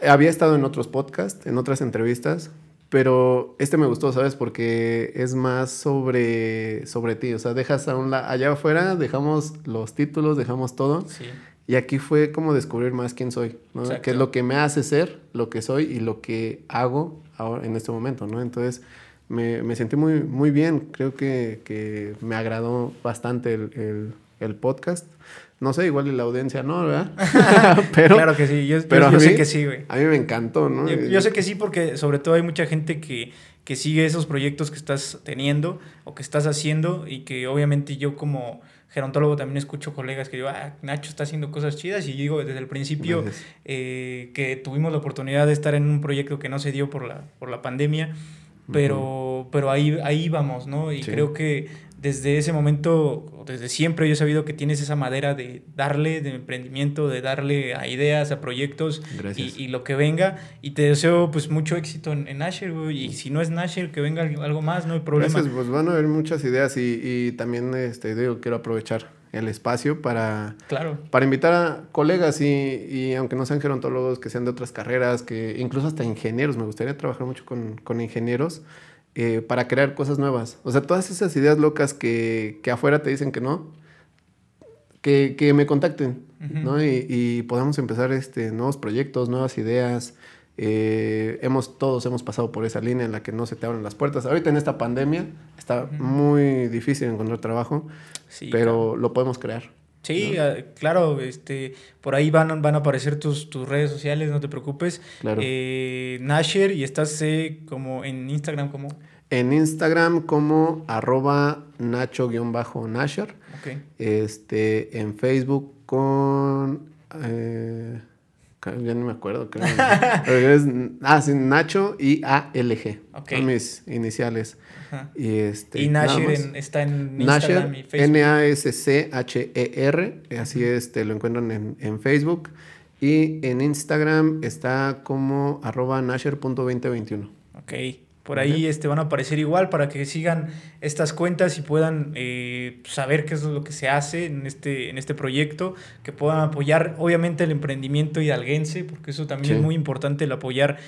había estado en otros podcasts, en otras entrevistas, pero este me gustó, ¿sabes? Porque es más sobre, sobre ti. O sea, dejas a un allá afuera, dejamos los títulos, dejamos todo. Sí. Y aquí fue como descubrir más quién soy, ¿no? Qué es lo que me hace ser lo que soy y lo que hago ahora en este momento, ¿no? Entonces me, me sentí muy, muy bien. Creo que, que me agradó bastante el, el, el podcast. No sé, igual la audiencia no, ¿verdad? pero, claro que sí, yo, sé que sí, güey. A mí me encantó, ¿no? Yo, sé que sí porque sobre todo hay mucha gente que, que sigue esos proyectos que estás teniendo o que estás haciendo y que obviamente yo como gerontólogo también escucho colegas que digo, ah, Nacho está haciendo cosas chidas y digo desde el principio eh, que tuvimos la oportunidad de estar en un proyecto que no se dio por la, por la pandemia, pero, pero ahí, ahí vamos, ¿no? Y creo que desde ese momento, desde siempre yo he sabido que tienes esa madera de darle, de emprendimiento, de darle a ideas, a proyectos y, lo que venga. Y te deseo pues mucho éxito en, en Asher, Y si no es Nasher, que venga algo más, no hay problema. Gracias, pues van a haber muchas ideas y, y también este, digo, quiero aprovechar el espacio para, claro. para invitar a colegas y, y, aunque no sean gerontólogos, que sean de otras carreras, que incluso hasta ingenieros, me gustaría trabajar mucho con, con ingenieros eh, para crear cosas nuevas. O sea, todas esas ideas locas que, que afuera te dicen que no, que, que me contacten, ¿no? Y, y, podamos empezar este, nuevos proyectos, nuevas ideas. Eh, hemos, todos hemos pasado por esa línea en la que no se te abren las puertas. Ahorita en esta pandemia está muy difícil encontrar trabajo, pero lo podemos crear. Sí, ah, claro, este, por ahí van, van a aparecer tus, tus redes sociales, no te preocupes. Claro. Eh, Nasher, y estás eh, como en Instagram como... En Instagram como arroba nacho-nasher. Okay. Este, en Facebook con... Eh, ya no me acuerdo. Creo. es, ah, sí, Nacho y ALG. Okay. Son mis iniciales. Y, este, y Nasher está en Instagram y Facebook. N-A-S-C-H-E-R. Así es, te lo encuentran en, en, Facebook. Y en Instagram está como arroba nasher.2021. Ok. Por ahí este, van a aparecer igual para que sigan estas cuentas y puedan eh, saber qué es lo que se hace en este, en este proyecto, que puedan apoyar obviamente el emprendimiento hidalguense, porque eso también es muy importante, el apoyar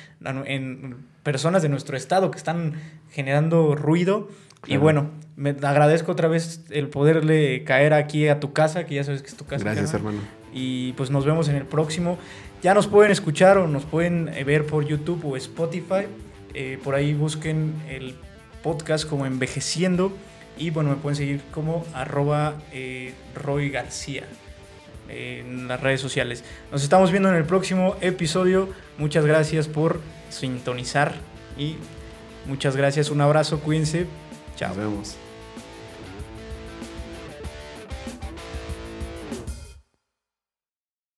en personas de nuestro estado que están generando ruido. Y bueno, me agradezco otra vez el poderle caer aquí a tu casa, que ya sabes que es tu casa. Gracias, hermano. Y pues nos vemos en el próximo. Ya nos pueden escuchar o nos pueden eh, ver por YouTube o Spotify. Eh, por ahí busquen el podcast como Envejeciendo y bueno, me pueden seguir como arroba eh, Roy García en las redes sociales. Nos estamos viendo en el próximo episodio. Muchas gracias por sintonizar y muchas gracias. Un abrazo, cuídense. Chao. Nos vemos.